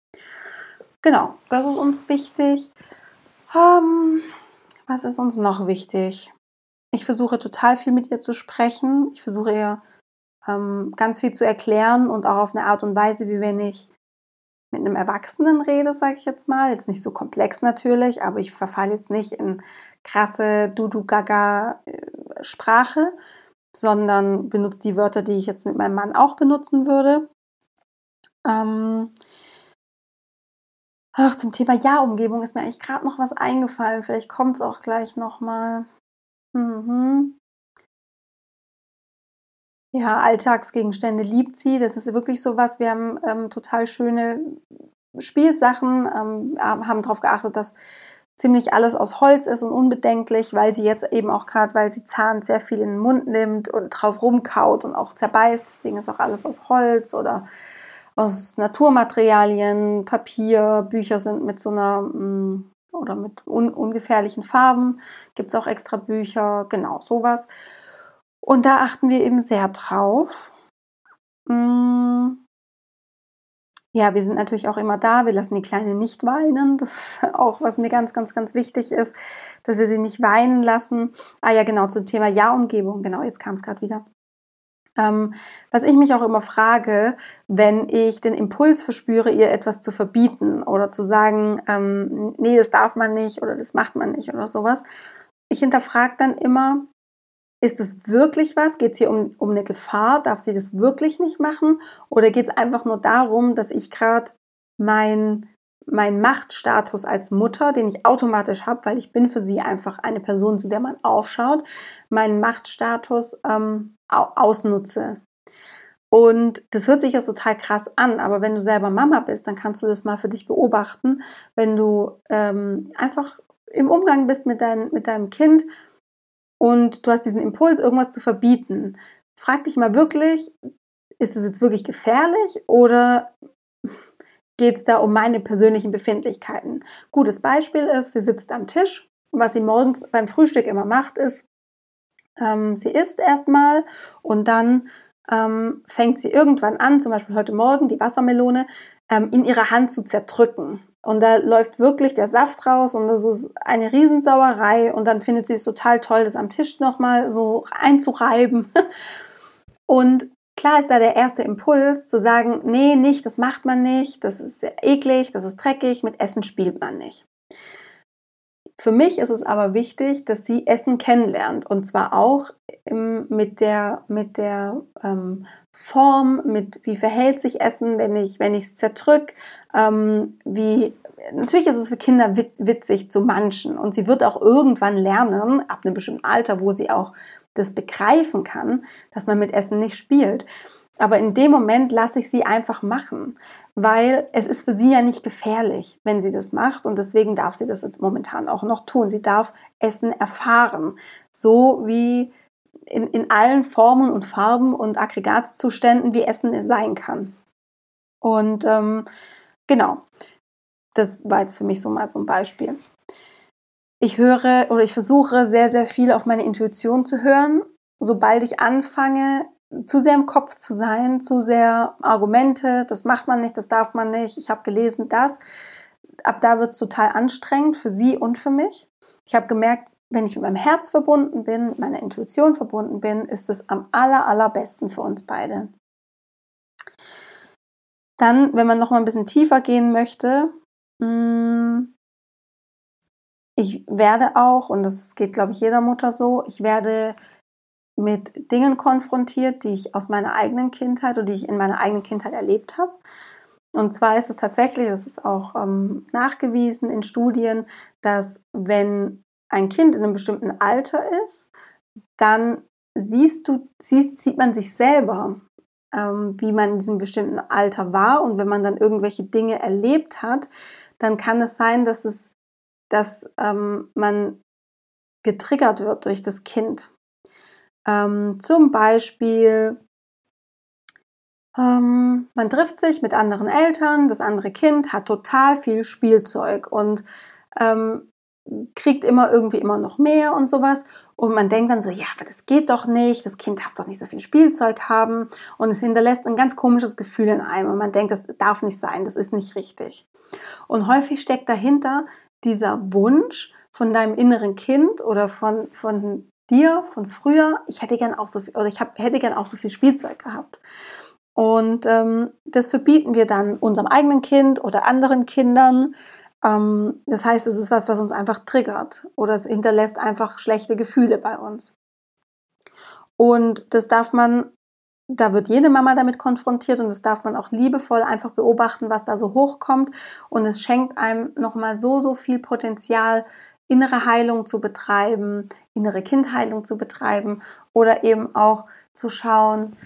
Speaker 1: Genau, das ist uns wichtig. Ähm, was ist uns noch wichtig? Ich versuche total viel mit ihr zu sprechen. Ich versuche ihr ähm, ganz viel zu erklären und auch auf eine Art und Weise, wie wenn ich mit einem Erwachsenen rede, sage ich jetzt mal. Jetzt nicht so komplex natürlich, aber ich verfalle jetzt nicht in krasse Dudu-Gaga-Sprache, äh, sondern benutze die Wörter, die ich jetzt mit meinem Mann auch benutzen würde. Ähm Ach, zum Thema Ja-Umgebung ist mir eigentlich gerade noch was eingefallen. Vielleicht kommt es auch gleich nochmal. Mhm. Ja, Alltagsgegenstände liebt sie. Das ist wirklich so was. Wir haben ähm, total schöne Spielsachen, ähm, haben darauf geachtet, dass ziemlich alles aus Holz ist und unbedenklich, weil sie jetzt eben auch gerade, weil sie Zahn sehr viel in den Mund nimmt und drauf rumkaut und auch zerbeißt. Deswegen ist auch alles aus Holz oder aus Naturmaterialien, Papier, Bücher sind mit so einer mm, oder mit un ungefährlichen Farben. Gibt es auch extra Bücher, genau sowas. Und da achten wir eben sehr drauf. Mm. Ja, wir sind natürlich auch immer da. Wir lassen die Kleine nicht weinen. Das ist auch, was mir ganz, ganz, ganz wichtig ist, dass wir sie nicht weinen lassen. Ah ja, genau, zum Thema Ja-Umgebung. Genau, jetzt kam es gerade wieder. Ähm, was ich mich auch immer frage, wenn ich den Impuls verspüre, ihr etwas zu verbieten oder zu sagen, ähm, nee, das darf man nicht oder das macht man nicht oder sowas. Ich hinterfrage dann immer, ist es wirklich was? Geht es hier um, um eine Gefahr? Darf sie das wirklich nicht machen? Oder geht es einfach nur darum, dass ich gerade mein, mein Machtstatus als Mutter, den ich automatisch habe, weil ich bin für sie einfach eine Person, zu der man aufschaut, meinen Machtstatus ähm, ausnutze. Und das hört sich jetzt total krass an, aber wenn du selber Mama bist, dann kannst du das mal für dich beobachten, wenn du ähm, einfach im Umgang bist mit, dein, mit deinem Kind und du hast diesen Impuls, irgendwas zu verbieten. Frag dich mal wirklich, ist es jetzt wirklich gefährlich oder geht es da um meine persönlichen Befindlichkeiten? Gutes Beispiel ist, sie sitzt am Tisch und was sie morgens beim Frühstück immer macht, ist, ähm, sie isst erstmal und dann ähm, fängt sie irgendwann an, zum Beispiel heute Morgen die Wassermelone, ähm, in ihrer Hand zu zerdrücken. Und da läuft wirklich der Saft raus und das ist eine Riesensauerei. Und dann findet sie es total toll, das am Tisch nochmal so einzureiben. Und klar ist da der erste Impuls zu sagen, nee, nicht, das macht man nicht, das ist eklig, das ist dreckig, mit Essen spielt man nicht. Für mich ist es aber wichtig, dass sie Essen kennenlernt und zwar auch mit der, mit der ähm, Form, mit wie verhält sich Essen, wenn ich wenn ich es zerdrück, ähm, wie natürlich ist es für Kinder witzig zu manchen und sie wird auch irgendwann lernen ab einem bestimmten Alter, wo sie auch das begreifen kann, dass man mit Essen nicht spielt. Aber in dem Moment lasse ich sie einfach machen, weil es ist für sie ja nicht gefährlich, wenn sie das macht. Und deswegen darf sie das jetzt momentan auch noch tun. Sie darf Essen erfahren, so wie in, in allen Formen und Farben und Aggregatzuständen, wie Essen sein kann. Und ähm, genau, das war jetzt für mich so mal so ein Beispiel. Ich höre oder ich versuche sehr, sehr viel auf meine Intuition zu hören. Sobald ich anfange, zu sehr im Kopf zu sein, zu sehr Argumente, das macht man nicht, das darf man nicht, ich habe gelesen das. Ab da wird es total anstrengend für sie und für mich. Ich habe gemerkt, wenn ich mit meinem Herz verbunden bin, mit meiner Intuition verbunden bin, ist es am aller, allerbesten für uns beide. Dann, wenn man noch mal ein bisschen tiefer gehen möchte, mm, ich werde auch, und das geht, glaube ich, jeder Mutter so, ich werde mit Dingen konfrontiert, die ich aus meiner eigenen Kindheit oder die ich in meiner eigenen Kindheit erlebt habe. Und zwar ist es tatsächlich, das ist auch ähm, nachgewiesen in Studien, dass wenn ein Kind in einem bestimmten Alter ist, dann siehst du, siehst, sieht man sich selber, ähm, wie man in diesem bestimmten Alter war und wenn man dann irgendwelche Dinge erlebt hat, dann kann es sein, dass es, dass ähm, man getriggert wird durch das Kind. Ähm, zum Beispiel, ähm, man trifft sich mit anderen Eltern, das andere Kind hat total viel Spielzeug und ähm, kriegt immer irgendwie immer noch mehr und sowas. Und man denkt dann so, ja, aber das geht doch nicht, das Kind darf doch nicht so viel Spielzeug haben. Und es hinterlässt ein ganz komisches Gefühl in einem. Und man denkt, das darf nicht sein, das ist nicht richtig. Und häufig steckt dahinter dieser Wunsch von deinem inneren Kind oder von, von dir, von früher, ich hätte gern auch so viel, oder ich hab, hätte gern auch so viel Spielzeug gehabt. Und ähm, das verbieten wir dann unserem eigenen Kind oder anderen Kindern ähm, das heißt, es ist was, was uns einfach triggert oder es hinterlässt einfach schlechte Gefühle bei uns. Und das darf man, da wird jede Mama damit konfrontiert und das darf man auch liebevoll einfach beobachten, was da so hochkommt. Und es schenkt einem nochmal so, so viel Potenzial, innere Heilung zu betreiben, innere Kindheilung zu betreiben oder eben auch zu schauen,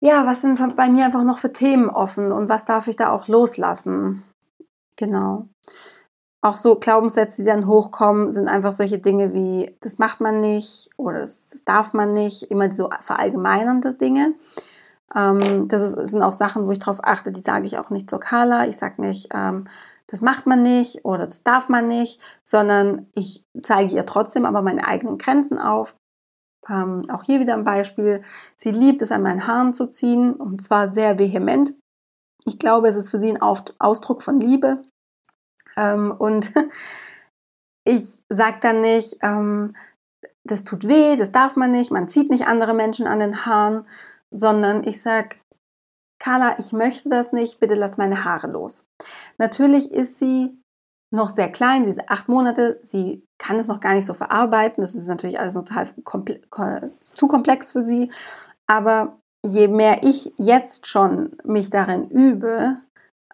Speaker 1: ja, was sind bei mir einfach noch für Themen offen und was darf ich da auch loslassen? Genau. Auch so Glaubenssätze, die dann hochkommen, sind einfach solche Dinge wie, das macht man nicht oder das, das darf man nicht, immer so verallgemeinernde Dinge. Ähm, das ist, sind auch Sachen, wo ich darauf achte, die sage ich auch nicht zur Carla. Ich sage nicht, ähm, das macht man nicht oder das darf man nicht, sondern ich zeige ihr trotzdem aber meine eigenen Grenzen auf. Ähm, auch hier wieder ein Beispiel. Sie liebt es, an meinen Haaren zu ziehen und zwar sehr vehement. Ich glaube, es ist für sie ein Ausdruck von Liebe. Ähm, und ich sage dann nicht, ähm, das tut weh, das darf man nicht, man zieht nicht andere Menschen an den Haaren, sondern ich sage, Carla, ich möchte das nicht, bitte lass meine Haare los. Natürlich ist sie noch sehr klein, diese acht Monate, sie kann es noch gar nicht so verarbeiten, das ist natürlich alles total komple zu komplex für sie, aber je mehr ich jetzt schon mich darin übe,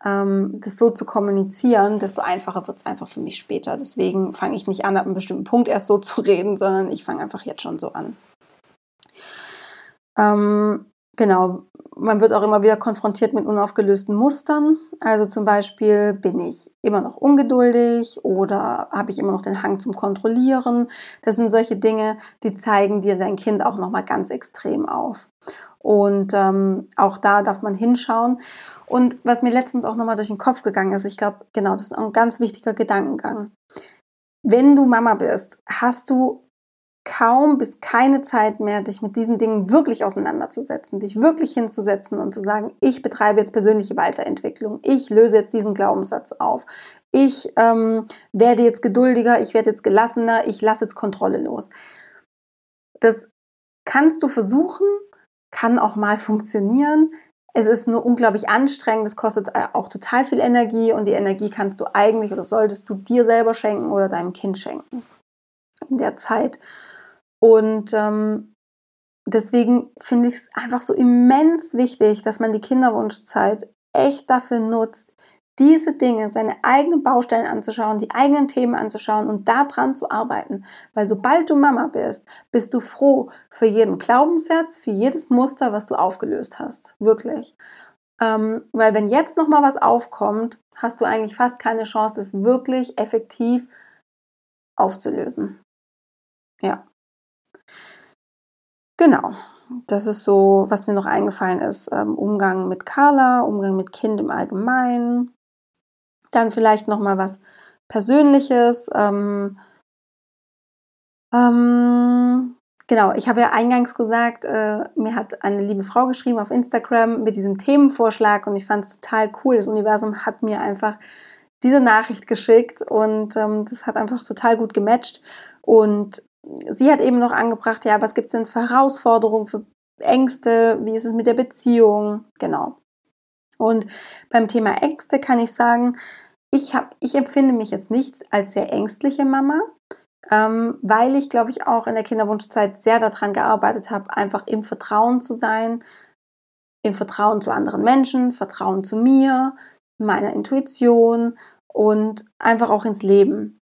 Speaker 1: das so zu kommunizieren, desto einfacher wird es einfach für mich später. Deswegen fange ich nicht an, ab einem bestimmten Punkt erst so zu reden, sondern ich fange einfach jetzt schon so an. Ähm, genau, man wird auch immer wieder konfrontiert mit unaufgelösten Mustern. Also zum Beispiel bin ich immer noch ungeduldig oder habe ich immer noch den Hang zum Kontrollieren. Das sind solche Dinge, die zeigen dir dein Kind auch nochmal ganz extrem auf. Und ähm, auch da darf man hinschauen. Und was mir letztens auch nochmal durch den Kopf gegangen ist, ich glaube, genau, das ist ein ganz wichtiger Gedankengang. Wenn du Mama bist, hast du kaum bis keine Zeit mehr, dich mit diesen Dingen wirklich auseinanderzusetzen, dich wirklich hinzusetzen und zu sagen, ich betreibe jetzt persönliche Weiterentwicklung, ich löse jetzt diesen Glaubenssatz auf, ich ähm, werde jetzt geduldiger, ich werde jetzt gelassener, ich lasse jetzt Kontrolle los. Das kannst du versuchen, kann auch mal funktionieren. Es ist nur unglaublich anstrengend, es kostet äh, auch total viel Energie und die Energie kannst du eigentlich oder solltest du dir selber schenken oder deinem Kind schenken in der Zeit. Und ähm, deswegen finde ich es einfach so immens wichtig, dass man die Kinderwunschzeit echt dafür nutzt, diese Dinge, seine eigenen Baustellen anzuschauen, die eigenen Themen anzuschauen und daran zu arbeiten. Weil sobald du Mama bist, bist du froh für jeden Glaubenssatz, für jedes Muster, was du aufgelöst hast. Wirklich. Ähm, weil wenn jetzt nochmal was aufkommt, hast du eigentlich fast keine Chance, das wirklich effektiv aufzulösen. Ja. Genau. Das ist so, was mir noch eingefallen ist. Ähm, Umgang mit Carla, Umgang mit Kind im Allgemeinen. Dann vielleicht noch mal was Persönliches. Ähm, ähm, genau, ich habe ja eingangs gesagt, äh, mir hat eine liebe Frau geschrieben auf Instagram mit diesem Themenvorschlag und ich fand es total cool. Das Universum hat mir einfach diese Nachricht geschickt und ähm, das hat einfach total gut gematcht. Und sie hat eben noch angebracht, ja, was gibt es denn für Herausforderungen, für Ängste, wie ist es mit der Beziehung? Genau. Und beim Thema Ängste kann ich sagen, ich, hab, ich empfinde mich jetzt nicht als sehr ängstliche Mama, ähm, weil ich, glaube ich, auch in der Kinderwunschzeit sehr daran gearbeitet habe, einfach im Vertrauen zu sein, im Vertrauen zu anderen Menschen, Vertrauen zu mir, meiner Intuition und einfach auch ins Leben.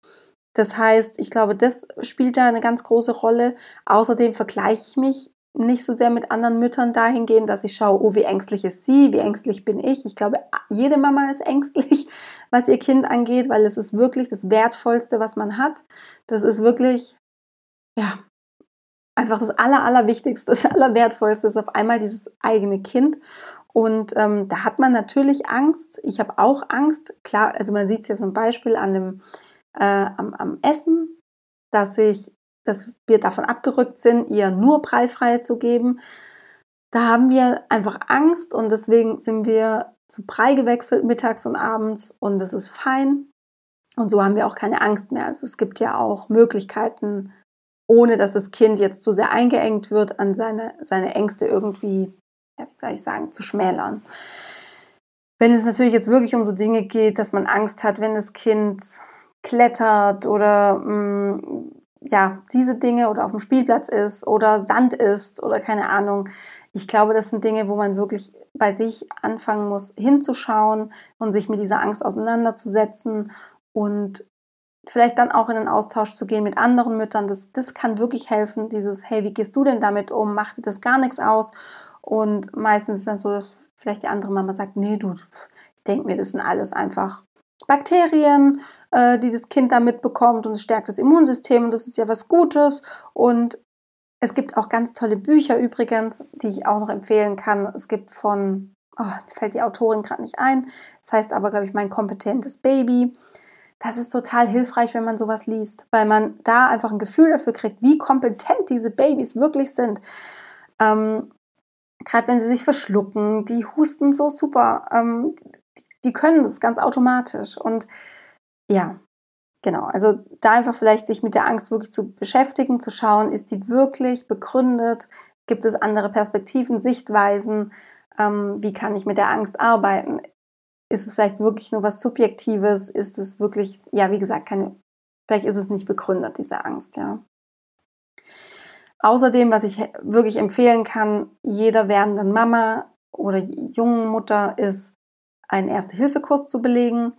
Speaker 1: Das heißt, ich glaube, das spielt da eine ganz große Rolle. Außerdem vergleiche ich mich nicht so sehr mit anderen Müttern dahingehend, dass ich schaue, oh, wie ängstlich ist sie, wie ängstlich bin ich. Ich glaube, jede Mama ist ängstlich, was ihr Kind angeht, weil es ist wirklich das Wertvollste, was man hat. Das ist wirklich, ja, einfach das Aller, Allerwichtigste, das Allerwertvollste ist auf einmal dieses eigene Kind. Und ähm, da hat man natürlich Angst. Ich habe auch Angst. Klar, also man sieht es ja zum Beispiel an dem, äh, am, am Essen, dass ich dass wir davon abgerückt sind, ihr nur Breifrei zu geben. Da haben wir einfach Angst und deswegen sind wir zu Brei gewechselt mittags und abends und das ist fein. Und so haben wir auch keine Angst mehr. Also es gibt ja auch Möglichkeiten, ohne dass das Kind jetzt zu sehr eingeengt wird, an seine, seine Ängste irgendwie, ja, wie soll ich sagen, zu schmälern. Wenn es natürlich jetzt wirklich um so Dinge geht, dass man Angst hat, wenn das Kind klettert oder mh, mm, ja, diese Dinge oder auf dem Spielplatz ist oder Sand ist oder keine Ahnung. Ich glaube, das sind Dinge, wo man wirklich bei sich anfangen muss, hinzuschauen und sich mit dieser Angst auseinanderzusetzen und vielleicht dann auch in den Austausch zu gehen mit anderen Müttern. Das, das kann wirklich helfen, dieses, hey, wie gehst du denn damit um? Macht dir das gar nichts aus? Und meistens ist dann so, dass vielleicht die andere Mama sagt, nee, du, ich denke mir, das sind alles einfach Bakterien, äh, die das Kind da mitbekommt und es stärkt das Immunsystem und das ist ja was Gutes. Und es gibt auch ganz tolle Bücher übrigens, die ich auch noch empfehlen kann. Es gibt von, oh, mir fällt die Autorin gerade nicht ein, das heißt aber, glaube ich, mein kompetentes Baby. Das ist total hilfreich, wenn man sowas liest, weil man da einfach ein Gefühl dafür kriegt, wie kompetent diese Babys wirklich sind. Ähm, Gerade wenn sie sich verschlucken, die husten so super. Ähm, die können das ganz automatisch. Und ja, genau. Also da einfach vielleicht sich mit der Angst wirklich zu beschäftigen, zu schauen, ist die wirklich begründet? Gibt es andere Perspektiven, Sichtweisen? Ähm, wie kann ich mit der Angst arbeiten? Ist es vielleicht wirklich nur was Subjektives? Ist es wirklich, ja, wie gesagt, keine, vielleicht ist es nicht begründet, diese Angst, ja. Außerdem, was ich wirklich empfehlen kann, jeder werdenden Mama oder jungen Mutter ist, einen Erste-Hilfe-Kurs zu belegen.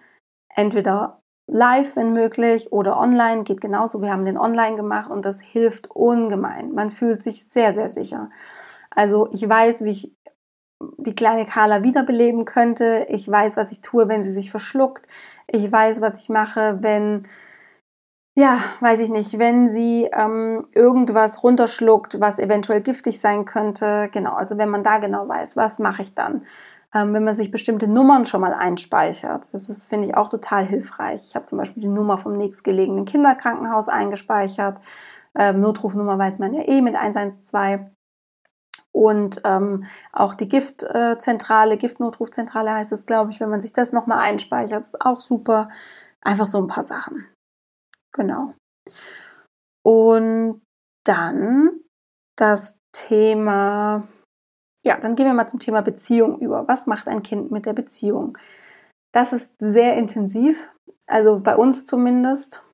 Speaker 1: Entweder live, wenn möglich, oder online, geht genauso. Wir haben den online gemacht und das hilft ungemein. Man fühlt sich sehr, sehr sicher. Also ich weiß, wie ich die kleine Carla wiederbeleben könnte. Ich weiß, was ich tue, wenn sie sich verschluckt. Ich weiß, was ich mache, wenn, ja, weiß ich nicht, wenn sie ähm, irgendwas runterschluckt, was eventuell giftig sein könnte. Genau, also wenn man da genau weiß, was mache ich dann? Ähm, wenn man sich bestimmte Nummern schon mal einspeichert. Das ist, finde ich, auch total hilfreich. Ich habe zum Beispiel die Nummer vom nächstgelegenen Kinderkrankenhaus eingespeichert. Ähm, Notrufnummer weiß man ja eh mit 112. Und ähm, auch die Giftzentrale, Giftnotrufzentrale heißt es, glaube ich, wenn man sich das nochmal einspeichert, ist auch super. Einfach so ein paar Sachen. Genau. Und dann das Thema ja, dann gehen wir mal zum Thema Beziehung über. Was macht ein Kind mit der Beziehung? Das ist sehr intensiv, also bei uns zumindest.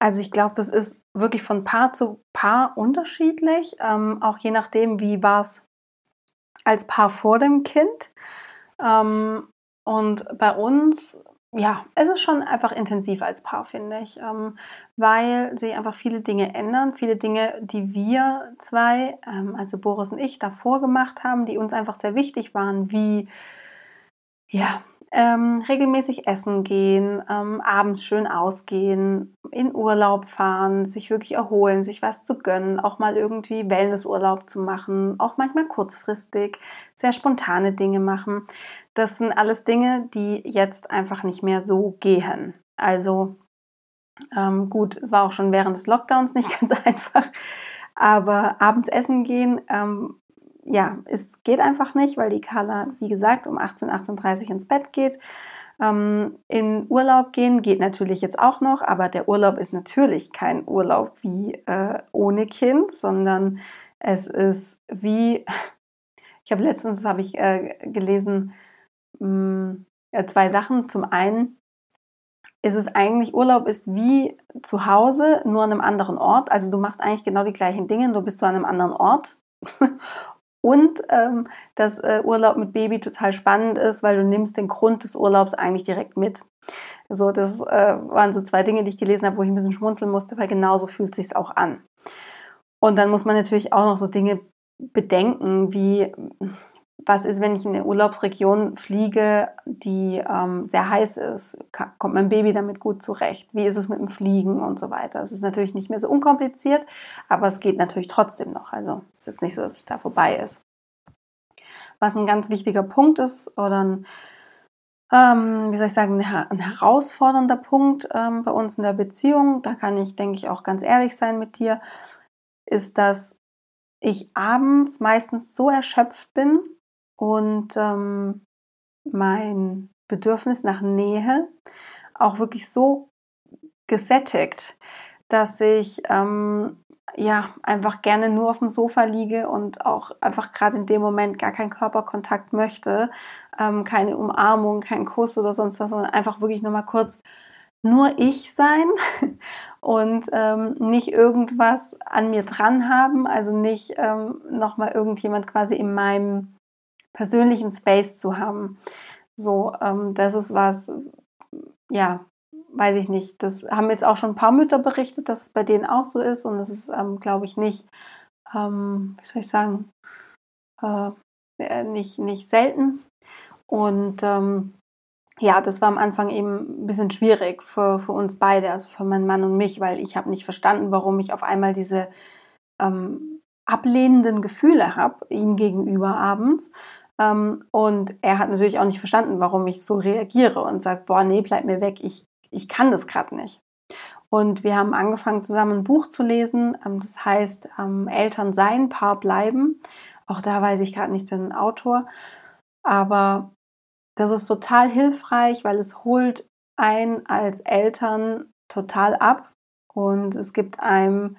Speaker 1: Also ich glaube, das ist wirklich von Paar zu Paar unterschiedlich, ähm, auch je nachdem, wie war es als Paar vor dem Kind. Ähm, und bei uns ja, es ist schon einfach intensiv als Paar, finde ich, ähm, weil sie einfach viele Dinge ändern, viele Dinge, die wir zwei, ähm, also Boris und ich, davor gemacht haben, die uns einfach sehr wichtig waren, wie ja, ähm, regelmäßig essen gehen, ähm, abends schön ausgehen, in Urlaub fahren, sich wirklich erholen, sich was zu gönnen, auch mal irgendwie Wellnessurlaub zu machen, auch manchmal kurzfristig, sehr spontane Dinge machen. Das sind alles Dinge, die jetzt einfach nicht mehr so gehen. Also ähm, gut, war auch schon während des Lockdowns nicht ganz einfach, aber abends essen gehen ähm, ja, es geht einfach nicht, weil die Carla, wie gesagt, um 18, 18.30 Uhr ins Bett geht. Ähm, in Urlaub gehen geht natürlich jetzt auch noch, aber der Urlaub ist natürlich kein Urlaub wie äh, ohne Kind, sondern es ist wie, ich habe letztens, habe ich äh, gelesen, mh, mm, ja, zwei Sachen. Zum einen ist es eigentlich, Urlaub ist wie zu Hause, nur an einem anderen Ort. Also du machst eigentlich genau die gleichen Dinge, du bist du an einem anderen Ort. Und ähm, dass äh, Urlaub mit Baby total spannend ist, weil du nimmst den Grund des Urlaubs eigentlich direkt mit. So, das äh, waren so zwei Dinge, die ich gelesen habe, wo ich ein bisschen schmunzeln musste, weil genauso fühlt sich auch an. Und dann muss man natürlich auch noch so Dinge bedenken, wie was ist, wenn ich in eine Urlaubsregion fliege, die ähm, sehr heiß ist? Kommt mein Baby damit gut zurecht? Wie ist es mit dem Fliegen und so weiter? Es ist natürlich nicht mehr so unkompliziert, aber es geht natürlich trotzdem noch. Also es ist jetzt nicht so, dass es da vorbei ist. Was ein ganz wichtiger Punkt ist oder ein, ähm, wie soll ich sagen, ein herausfordernder Punkt ähm, bei uns in der Beziehung, da kann ich, denke ich, auch ganz ehrlich sein mit dir, ist, dass ich abends meistens so erschöpft bin und ähm, mein Bedürfnis nach Nähe auch wirklich so gesättigt, dass ich ähm, ja einfach gerne nur auf dem Sofa liege und auch einfach gerade in dem Moment gar keinen Körperkontakt möchte, ähm, keine Umarmung, keinen Kuss oder sonst was, sondern einfach wirklich nur mal kurz nur ich sein und ähm, nicht irgendwas an mir dran haben, also nicht ähm, nochmal irgendjemand quasi in meinem persönlichen Space zu haben. So, ähm, das ist was, ja, weiß ich nicht. Das haben jetzt auch schon ein paar Mütter berichtet, dass es bei denen auch so ist und das ist, ähm, glaube ich, nicht, ähm, wie soll ich sagen, äh, äh, nicht, nicht selten. Und ähm, ja, das war am Anfang eben ein bisschen schwierig für, für uns beide, also für meinen Mann und mich, weil ich habe nicht verstanden, warum ich auf einmal diese ähm, ablehnenden Gefühle habe ihm gegenüber abends. Ähm, und er hat natürlich auch nicht verstanden, warum ich so reagiere und sagt, boah, nee, bleib mir weg, ich, ich kann das gerade nicht. Und wir haben angefangen, zusammen ein Buch zu lesen. Ähm, das heißt ähm, Eltern sein, Paar bleiben. Auch da weiß ich gerade nicht den Autor. Aber das ist total hilfreich, weil es holt ein als Eltern total ab und es gibt einem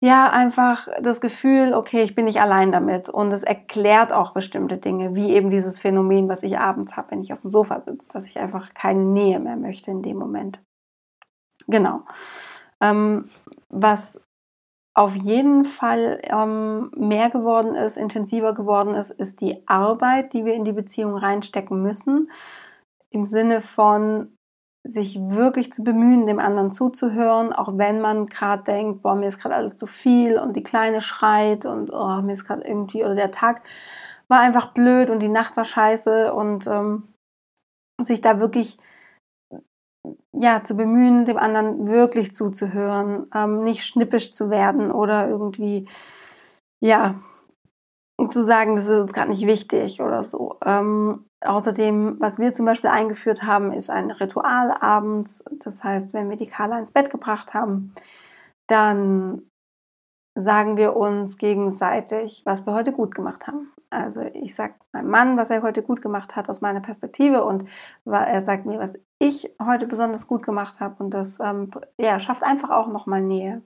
Speaker 1: ja einfach das Gefühl, okay, ich bin nicht allein damit und es erklärt auch bestimmte Dinge, wie eben dieses Phänomen, was ich abends habe, wenn ich auf dem Sofa sitze, dass ich einfach keine Nähe mehr möchte in dem Moment. Genau. Ähm, was auf jeden Fall ähm, mehr geworden ist, intensiver geworden ist, ist die Arbeit, die wir in die Beziehung reinstecken müssen. Im Sinne von sich wirklich zu bemühen, dem anderen zuzuhören, auch wenn man gerade denkt, boah, mir ist gerade alles zu viel und die Kleine schreit und oh, mir ist gerade irgendwie, oder der Tag war einfach blöd und die Nacht war scheiße und ähm, sich da wirklich ja, zu bemühen, dem anderen wirklich zuzuhören, ähm, nicht schnippisch zu werden oder irgendwie, ja, zu sagen, das ist uns gerade nicht wichtig oder so. Ähm, außerdem, was wir zum Beispiel eingeführt haben, ist ein Ritual abends. Das heißt, wenn wir die Carla ins Bett gebracht haben, dann sagen wir uns gegenseitig, was wir heute gut gemacht haben. Also ich sage meinem Mann, was er heute gut gemacht hat aus meiner Perspektive und er sagt mir, was ich heute besonders gut gemacht habe und das ähm, ja, schafft einfach auch nochmal Nähe.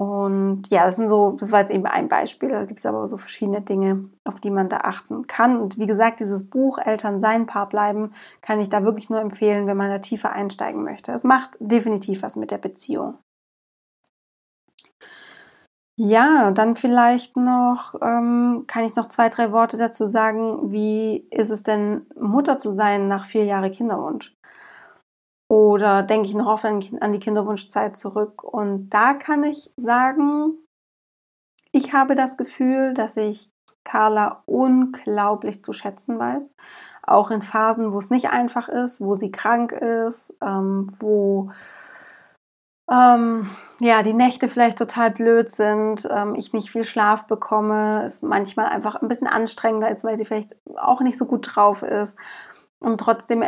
Speaker 1: Und ja, das sind so, das war jetzt eben ein Beispiel, da gibt es aber so verschiedene Dinge, auf die man da achten kann. Und wie gesagt, dieses Buch Eltern sein, Paar bleiben, kann ich da wirklich nur empfehlen, wenn man da tiefer einsteigen möchte. Es macht definitiv was mit der Beziehung. Ja, dann vielleicht noch, ähm, kann ich noch zwei, drei Worte dazu sagen, wie ist es denn, Mutter zu sein nach vier Jahren Kinderwunsch? Oder denke ich noch oft an, die Kinderwunschzeit zurück? Und da kann ich sagen, ich habe das Gefühl, dass ich Carla unglaublich zu schätzen weiß. Auch in Phasen, wo es nicht einfach ist, wo sie krank ist, ähm, wo ähm, ja, die Nächte vielleicht total blöd sind, ähm, ich nicht viel Schlaf bekomme, es manchmal einfach ein bisschen anstrengender ist, weil sie vielleicht auch nicht so gut drauf ist. Und trotzdem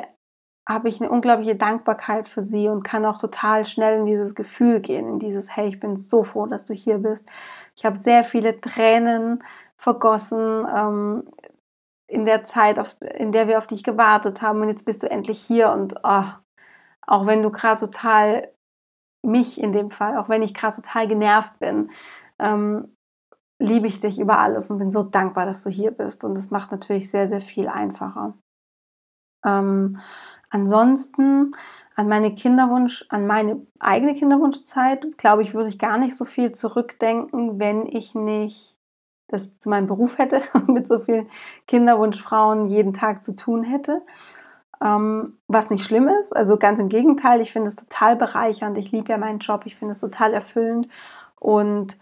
Speaker 1: habe ich eine unglaubliche Dankbarkeit für sie und kann auch total schnell in dieses Gefühl gehen, in dieses, hey, ich bin so froh, dass du hier bist. Ich habe sehr viele Tränen vergossen ähm, in der Zeit, auf, in der wir auf dich gewartet haben und jetzt bist du endlich hier und oh, auch wenn du gerade total mich in dem Fall, auch wenn ich gerade total genervt bin, ähm, liebe ich dich über alles und bin so dankbar, dass du hier bist. Und das macht natürlich sehr, sehr viel einfacher. Ähm, ansonsten an meine Kinderwunsch, an meine eigene Kinderwunschzeit, glaube ich, würde ich gar nicht so viel zurückdenken, wenn ich nicht das zu meinem Beruf hätte und mit so vielen Kinderwunschfrauen jeden Tag zu tun hätte. ähm, was nicht schlimm ist. Also ganz im Gegenteil, ich finde es total bereichernd. Ich liebe ja meinen Job, ich finde es total erfüllend und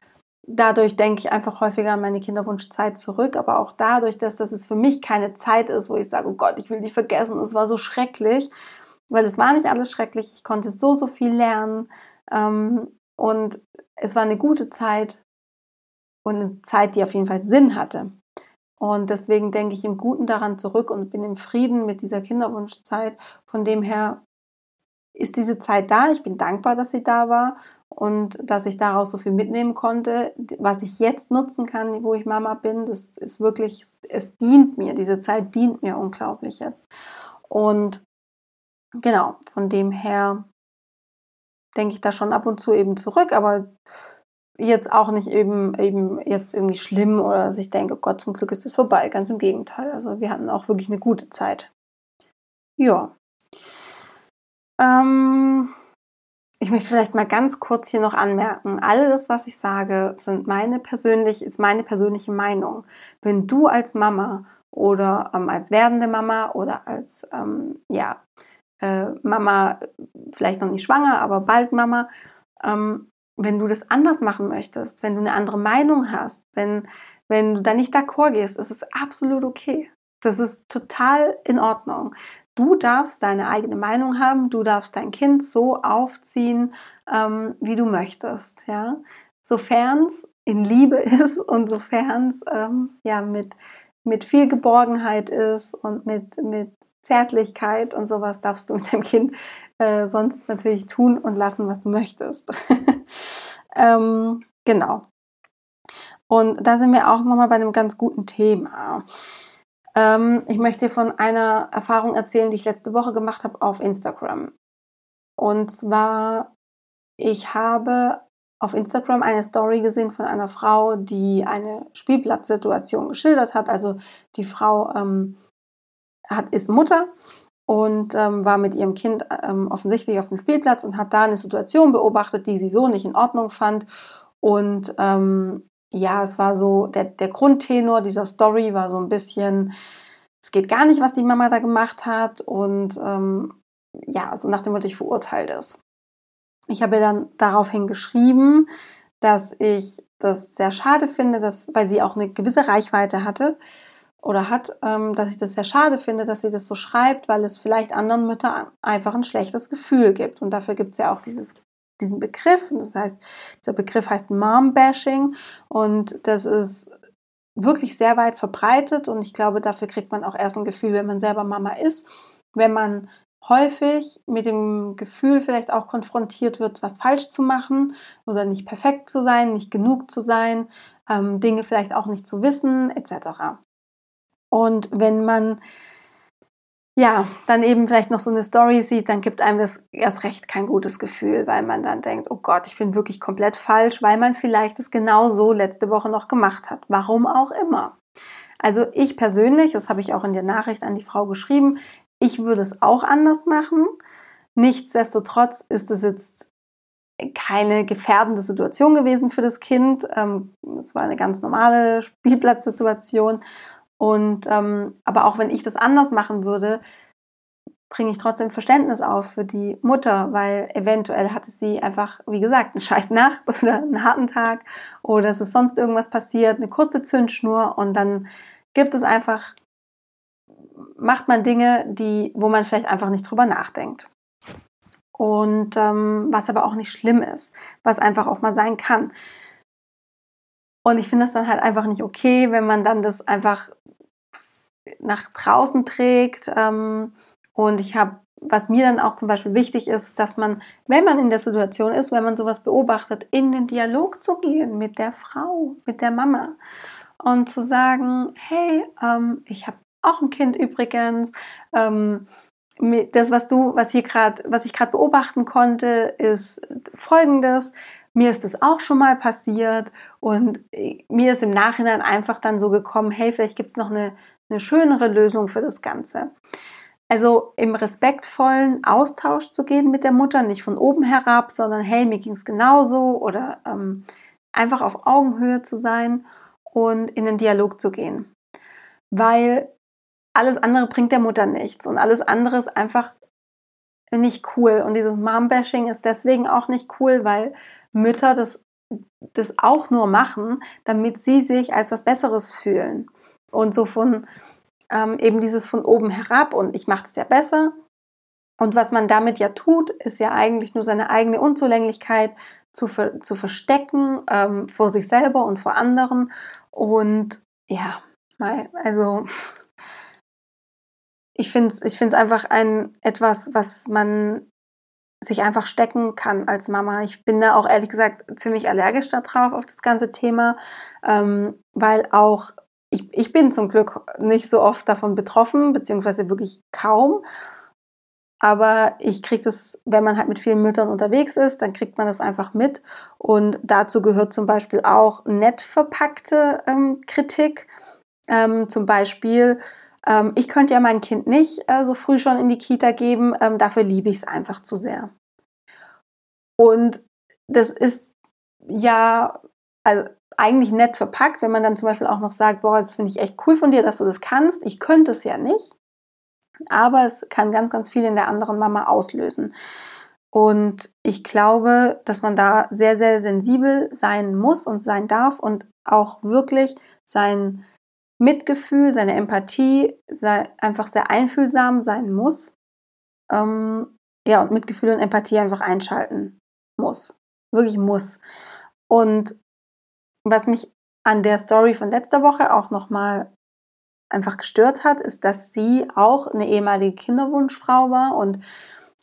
Speaker 1: dadurch denke ich einfach häufiger an meine Kinderwunschzeit zurück, aber auch dadurch, dass, dass es für mich keine Zeit ist, wo ich sage, oh Gott, ich will die vergessen, es war so schrecklich, weil es war nicht alles schrecklich, ich konnte so, so viel lernen ähm, und es war eine gute Zeit und eine Zeit, die auf jeden Fall Sinn hatte. Und deswegen denke ich im Guten daran zurück und bin im Frieden mit dieser Kinderwunschzeit. Von dem her ist diese Zeit da. Ich bin dankbar, dass sie da war und dass ich daraus so viel mitnehmen konnte. Was ich jetzt nutzen kann, wo ich Mama bin, das ist wirklich, es dient mir. Diese Zeit dient mir unglaublich jetzt. Und genau, von dem her denke ich da schon ab und zu eben zurück, aber jetzt auch nicht eben, eben jetzt irgendwie schlimm oder dass ich denke, oh Gott, zum Glück ist es vorbei. Ganz im Gegenteil. Also wir hatten auch wirklich eine gute Zeit. Ja. Ähm, ich möchte vielleicht mal ganz kurz hier noch anmerken, alles, was ich sage, sind meine persönlich, ist meine persönliche Meinung. Wenn du als Mama oder ähm, als werdende Mama oder als ähm, ja, äh, Mama, vielleicht noch nicht schwanger, aber bald Mama, ähm, wenn du das anders machen möchtest, wenn du eine andere Meinung hast, wenn, wenn du da nicht d'accord gehst, ist es absolut okay. Das ist total in Ordnung. Du darfst deine eigene Meinung haben, du darfst dein Kind so aufziehen, ähm, wie du möchtest, ja. Sofern es in Liebe ist und sofern es ähm, ja mit, mit viel Geborgenheit ist und mit, mit Zärtlichkeit und sowas darfst du mit deinem Kind äh, sonst natürlich tun und lassen, was du möchtest. ähm, genau. Und da sind wir auch nochmal bei einem ganz guten Thema. Ähm, ich möchte von einer Erfahrung erzählen, die ich letzte Woche gemacht habe auf Instagram. Und zwar, ich habe auf Instagram eine Story gesehen von einer Frau, die eine Spielplatzsituation geschildert hat. Also die Frau ähm, hat, ist Mutter und ähm, war mit ihrem Kind ähm, offensichtlich auf dem Spielplatz und hat da eine Situation beobachtet, die sie so nicht in Ordnung fand. Und ähm, ja, es war so, der, der Grundtenor dieser Story war so ein bisschen, es geht gar nicht, was die Mama da gemacht hat. Und ähm, ja, so nach dem Motto, ich verurteile das. Ich habe dann daraufhin geschrieben, dass ich das sehr schade finde, dass, weil sie auch eine gewisse Reichweite hatte, oder hat, ähm, dass ich das sehr schade finde, dass sie das so schreibt, weil es vielleicht anderen Müttern einfach ein schlechtes Gefühl gibt. Und dafür gibt es ja auch dieses, diesen Begriff. Das heißt, dieser Begriff heißt Mom-Bashing und das ist wirklich sehr weit verbreitet und ich glaube, dafür kriegt man auch erst ein Gefühl, wenn man selber Mama ist, wenn man häufig mit dem Gefühl vielleicht auch konfrontiert wird, was falsch zu machen oder nicht perfekt zu sein, nicht genug zu sein, ähm, Dinge vielleicht auch nicht zu wissen, etc. Und wenn man ja, dann eben vielleicht noch so eine Story sieht, dann gibt einem das erst recht kein gutes Gefühl, weil man dann denkt, oh Gott, ich bin wirklich komplett falsch, weil man vielleicht es genau so letzte Woche noch gemacht hat. Warum auch immer. Also ich persönlich, das habe ich auch in der Nachricht an die Frau geschrieben, ich würde es auch anders machen. Nichtsdestotrotz ist es jetzt keine gefährdende Situation gewesen für das Kind. Ähm, es war eine ganz normale Spielplatzsituation und ähm, aber auch wenn ich das anders machen würde, bringe ich trotzdem Verständnis auf für die Mutter, weil eventuell hatte sie einfach, wie gesagt, eine scheiß Nacht oder einen harten Tag oder es ist sonst irgendwas passiert, eine kurze Zündschnur und dann gibt es einfach, macht man Dinge, die, wo man vielleicht einfach nicht drüber nachdenkt. Und ähm, was aber auch nicht schlimm ist, was einfach auch mal sein kann. Und ich finde das dann halt einfach nicht okay, wenn man dann das einfach nach draußen trägt. Ähm, und ich habe, was mir dann auch zum Beispiel wichtig ist, dass man, wenn man in der Situation ist, wenn man sowas beobachtet, in den Dialog zu gehen mit der Frau, mit der Mama und zu sagen, hey, ähm, ich habe auch ein Kind übrigens. Ähm, das, was du, was hier gerade, was ich gerade beobachten konnte, ist folgendes. Mir ist es auch schon mal passiert und mir ist im Nachhinein einfach dann so gekommen, hey, vielleicht gibt es noch eine, eine schönere Lösung für das Ganze. Also im respektvollen Austausch zu gehen mit der Mutter, nicht von oben herab, sondern hey, mir ging es genauso oder ähm, einfach auf Augenhöhe zu sein und in den Dialog zu gehen. Weil alles andere bringt der Mutter nichts und alles andere ist einfach nicht cool. Und dieses Mom-Bashing ist deswegen auch nicht cool, weil Mütter das, das auch nur machen, damit sie sich als was Besseres fühlen. Und so von ähm, eben dieses von oben herab und ich mache das ja besser. Und was man damit ja tut, ist ja eigentlich nur seine eigene Unzulänglichkeit zu, ver zu verstecken ähm, vor sich selber und vor anderen. Und ja, mal, also ich finde es ich find's einfach ein etwas, was man sich einfach stecken kann als Mama. Ich bin da auch ehrlich gesagt ziemlich allergisch darauf, auf das ganze Thema, ähm, weil auch ich, ich bin zum Glück nicht so oft davon betroffen, beziehungsweise wirklich kaum. Aber ich kriege das, wenn man halt mit vielen Müttern unterwegs ist, dann kriegt man das einfach mit. Und dazu gehört zum Beispiel auch nett verpackte ähm, Kritik. Ähm, zum Beispiel, ähm, ich könnte ja mein Kind nicht äh, so früh schon in die Kita geben, ähm, dafür liebe ich es einfach zu sehr. Und das ist ja, also eigentlich nett verpackt, wenn man dann zum Beispiel auch noch sagt, boah, das finde ich echt cool von dir, dass du das kannst. Ich könnte es ja nicht, aber es kann ganz, ganz viel in der anderen Mama auslösen. Und ich glaube, dass man da sehr, sehr sensibel sein muss und sein darf und auch wirklich sein Mitgefühl, seine Empathie einfach sehr einfühlsam sein muss. Ähm, ja, und Mitgefühl und Empathie einfach einschalten muss. Wirklich muss. Und was mich an der Story von letzter Woche auch nochmal einfach gestört hat, ist, dass sie auch eine ehemalige Kinderwunschfrau war und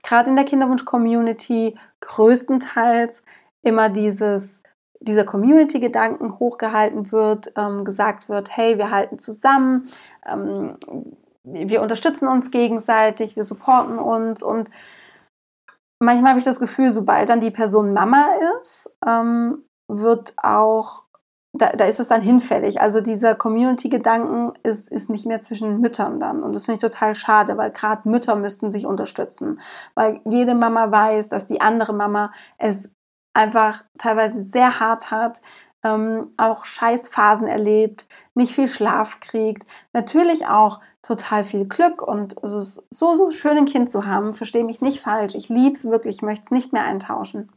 Speaker 1: gerade in der Kinderwunsch-Community größtenteils immer dieses, dieser Community-Gedanken hochgehalten wird, ähm, gesagt wird, hey, wir halten zusammen, ähm, wir unterstützen uns gegenseitig, wir supporten uns und manchmal habe ich das Gefühl, sobald dann die Person Mama ist, ähm, wird auch da, da ist es dann hinfällig. Also dieser Community-Gedanken ist, ist nicht mehr zwischen Müttern dann. Und das finde ich total schade, weil gerade Mütter müssten sich unterstützen. Weil jede Mama weiß, dass die andere Mama es einfach teilweise sehr hart hat, ähm, auch Scheißphasen erlebt, nicht viel Schlaf kriegt, natürlich auch total viel Glück und es ist so, so schön, ein Kind zu haben. Verstehe mich nicht falsch. Ich liebe es wirklich, ich möchte es nicht mehr eintauschen.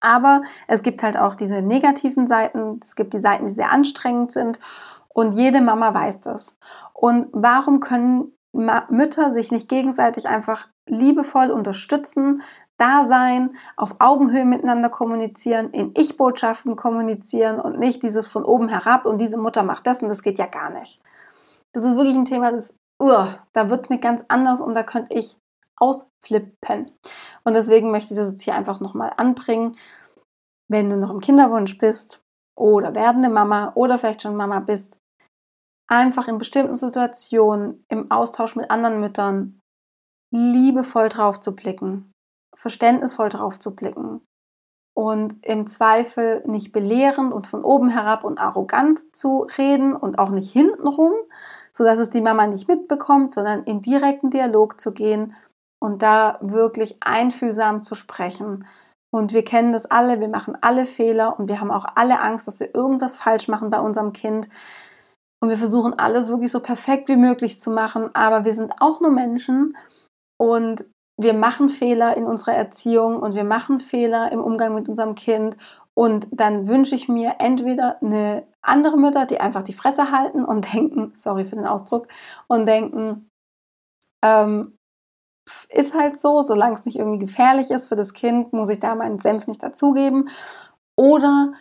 Speaker 1: Aber es gibt halt auch diese negativen Seiten. Es gibt die Seiten, die sehr anstrengend sind. Und jede Mama weiß das. Und warum können Mütter sich nicht gegenseitig einfach liebevoll unterstützen, da sein, auf Augenhöhe miteinander kommunizieren, in Ich-Botschaften kommunizieren und nicht dieses von oben herab und diese Mutter macht das und das geht ja gar nicht. Das ist wirklich ein Thema, das, uh, da wird es mir ganz anders und da könnte ich ausflippen. Und deswegen möchte ich das jetzt hier einfach nochmal anbringen. Wenn du noch im Kinderwunsch bist oder werdende Mama oder vielleicht schon Mama bist, einfach in bestimmten Situationen im Austausch mit anderen Müttern liebevoll drauf zu blicken, verständnisvoll drauf zu blicken und im Zweifel nicht belehrend und von oben herab und arrogant zu reden und auch nicht hintenrum, sodass es die Mama nicht mitbekommt, sondern in direkten Dialog zu gehen und da wirklich einfühlsam zu sprechen. Und wir kennen das alle, wir machen alle Fehler und wir haben auch alle Angst, dass wir irgendwas falsch machen bei unserem Kind. Und wir versuchen alles wirklich so perfekt wie möglich zu machen, aber wir sind auch nur Menschen und wir machen Fehler in unserer Erziehung und wir machen Fehler im Umgang mit unserem Kind. Und dann wünsche ich mir entweder eine andere Mütter, die einfach die Fresse halten und denken, sorry für den Ausdruck, und denken, ähm, ist halt so, solange es nicht irgendwie gefährlich ist für das Kind, muss ich da meinen Senf nicht dazugeben. Oder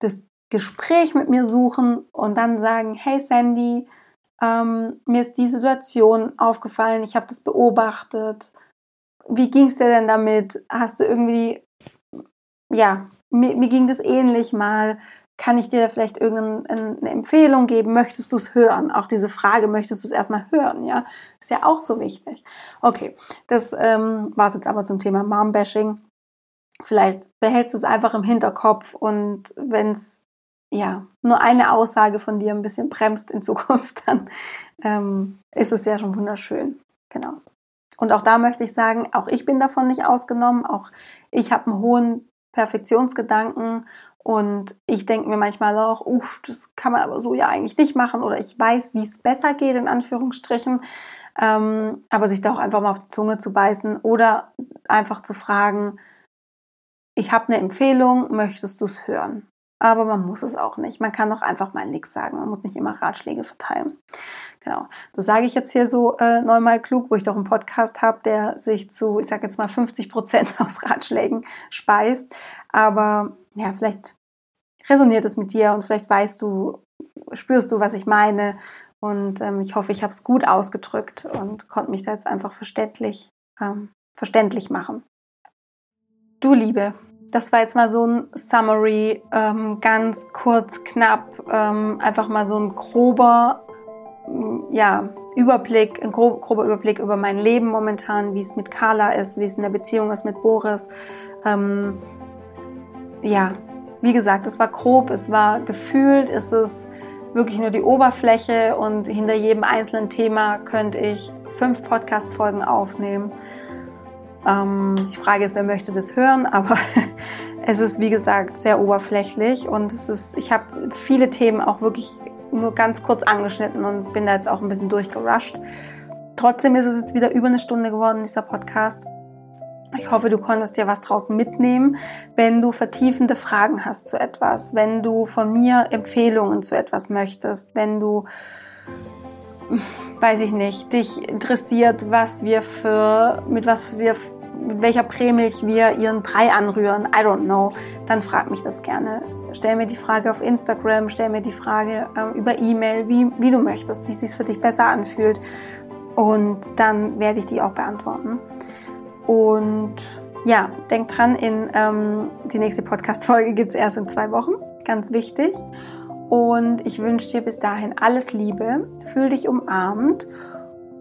Speaker 1: das Gespräch mit mir suchen und dann sagen, hey Sandy, ähm, mir ist die Situation aufgefallen, ich habe das beobachtet. Wie ging es dir denn damit? Hast du irgendwie, ja, mir, mir ging das ähnlich mal kann ich dir vielleicht irgendeine Empfehlung geben? Möchtest du es hören? Auch diese Frage, möchtest du es erstmal hören? Ja, ist ja auch so wichtig. Okay, das ähm, war es jetzt aber zum Thema Mom-Bashing. Vielleicht behältst du es einfach im Hinterkopf und wenn es ja nur eine Aussage von dir ein bisschen bremst in Zukunft, dann ähm, ist es ja schon wunderschön. Genau. Und auch da möchte ich sagen, auch ich bin davon nicht ausgenommen. Auch ich habe einen hohen Perfektionsgedanken Und ich denke mir manchmal auch, uff, das kann man aber so ja eigentlich nicht machen oder ich weiß, wie es besser geht, in Anführungsstrichen. Ähm, aber sich da auch einfach mal auf die Zunge zu beißen oder einfach zu fragen, ich habe eine Empfehlung, möchtest du es hören? Aber man muss es auch nicht. Man kann doch einfach mal nichts sagen. Man muss nicht immer Ratschläge verteilen. Genau. Das sage ich jetzt hier so äh, neunmal klug, wo ich doch einen Podcast habe, der sich zu, ich sage jetzt mal 50 Prozent aus Ratschlägen speist. Aber ja, vielleicht resoniert es mit dir und vielleicht weißt du, spürst du, was ich meine. Und ähm, ich hoffe, ich habe es gut ausgedrückt und konnte mich da jetzt einfach verständlich, ähm, verständlich machen. Du Liebe, das war jetzt mal so ein Summary, ähm, ganz kurz, knapp, ähm, einfach mal so ein grober, ja, Überblick, ein grob, grober Überblick über mein Leben momentan, wie es mit Carla ist, wie es in der Beziehung ist mit Boris. Ähm, ja, wie gesagt, es war grob, es war gefühlt, es ist wirklich nur die Oberfläche und hinter jedem einzelnen Thema könnte ich fünf Podcast-Folgen aufnehmen. Ähm, die Frage ist, wer möchte das hören, aber es ist wie gesagt sehr oberflächlich und es ist, ich habe viele Themen auch wirklich nur ganz kurz angeschnitten und bin da jetzt auch ein bisschen durchgerusht. Trotzdem ist es jetzt wieder über eine Stunde geworden, dieser Podcast. Ich hoffe, du konntest dir was draußen mitnehmen. Wenn du vertiefende Fragen hast zu etwas, wenn du von mir Empfehlungen zu etwas möchtest, wenn du weiß ich nicht, dich interessiert, was wir für, mit was wir mit welcher Prämilch wir ihren Brei anrühren, I don't know, dann frag mich das gerne. Stell mir die Frage auf Instagram, stell mir die Frage ähm, über E-Mail, wie, wie du möchtest, wie es sich für dich besser anfühlt. Und dann werde ich die auch beantworten. Und ja, denk dran, in ähm, die nächste Podcast-Folge gibt es erst in zwei Wochen. Ganz wichtig. Und ich wünsche dir bis dahin alles Liebe, fühl dich umarmt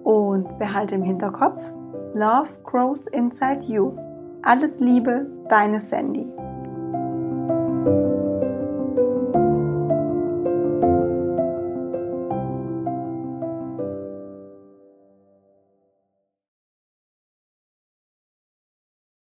Speaker 1: und behalte im Hinterkopf, Love grows inside you. Alles Liebe, deine Sandy.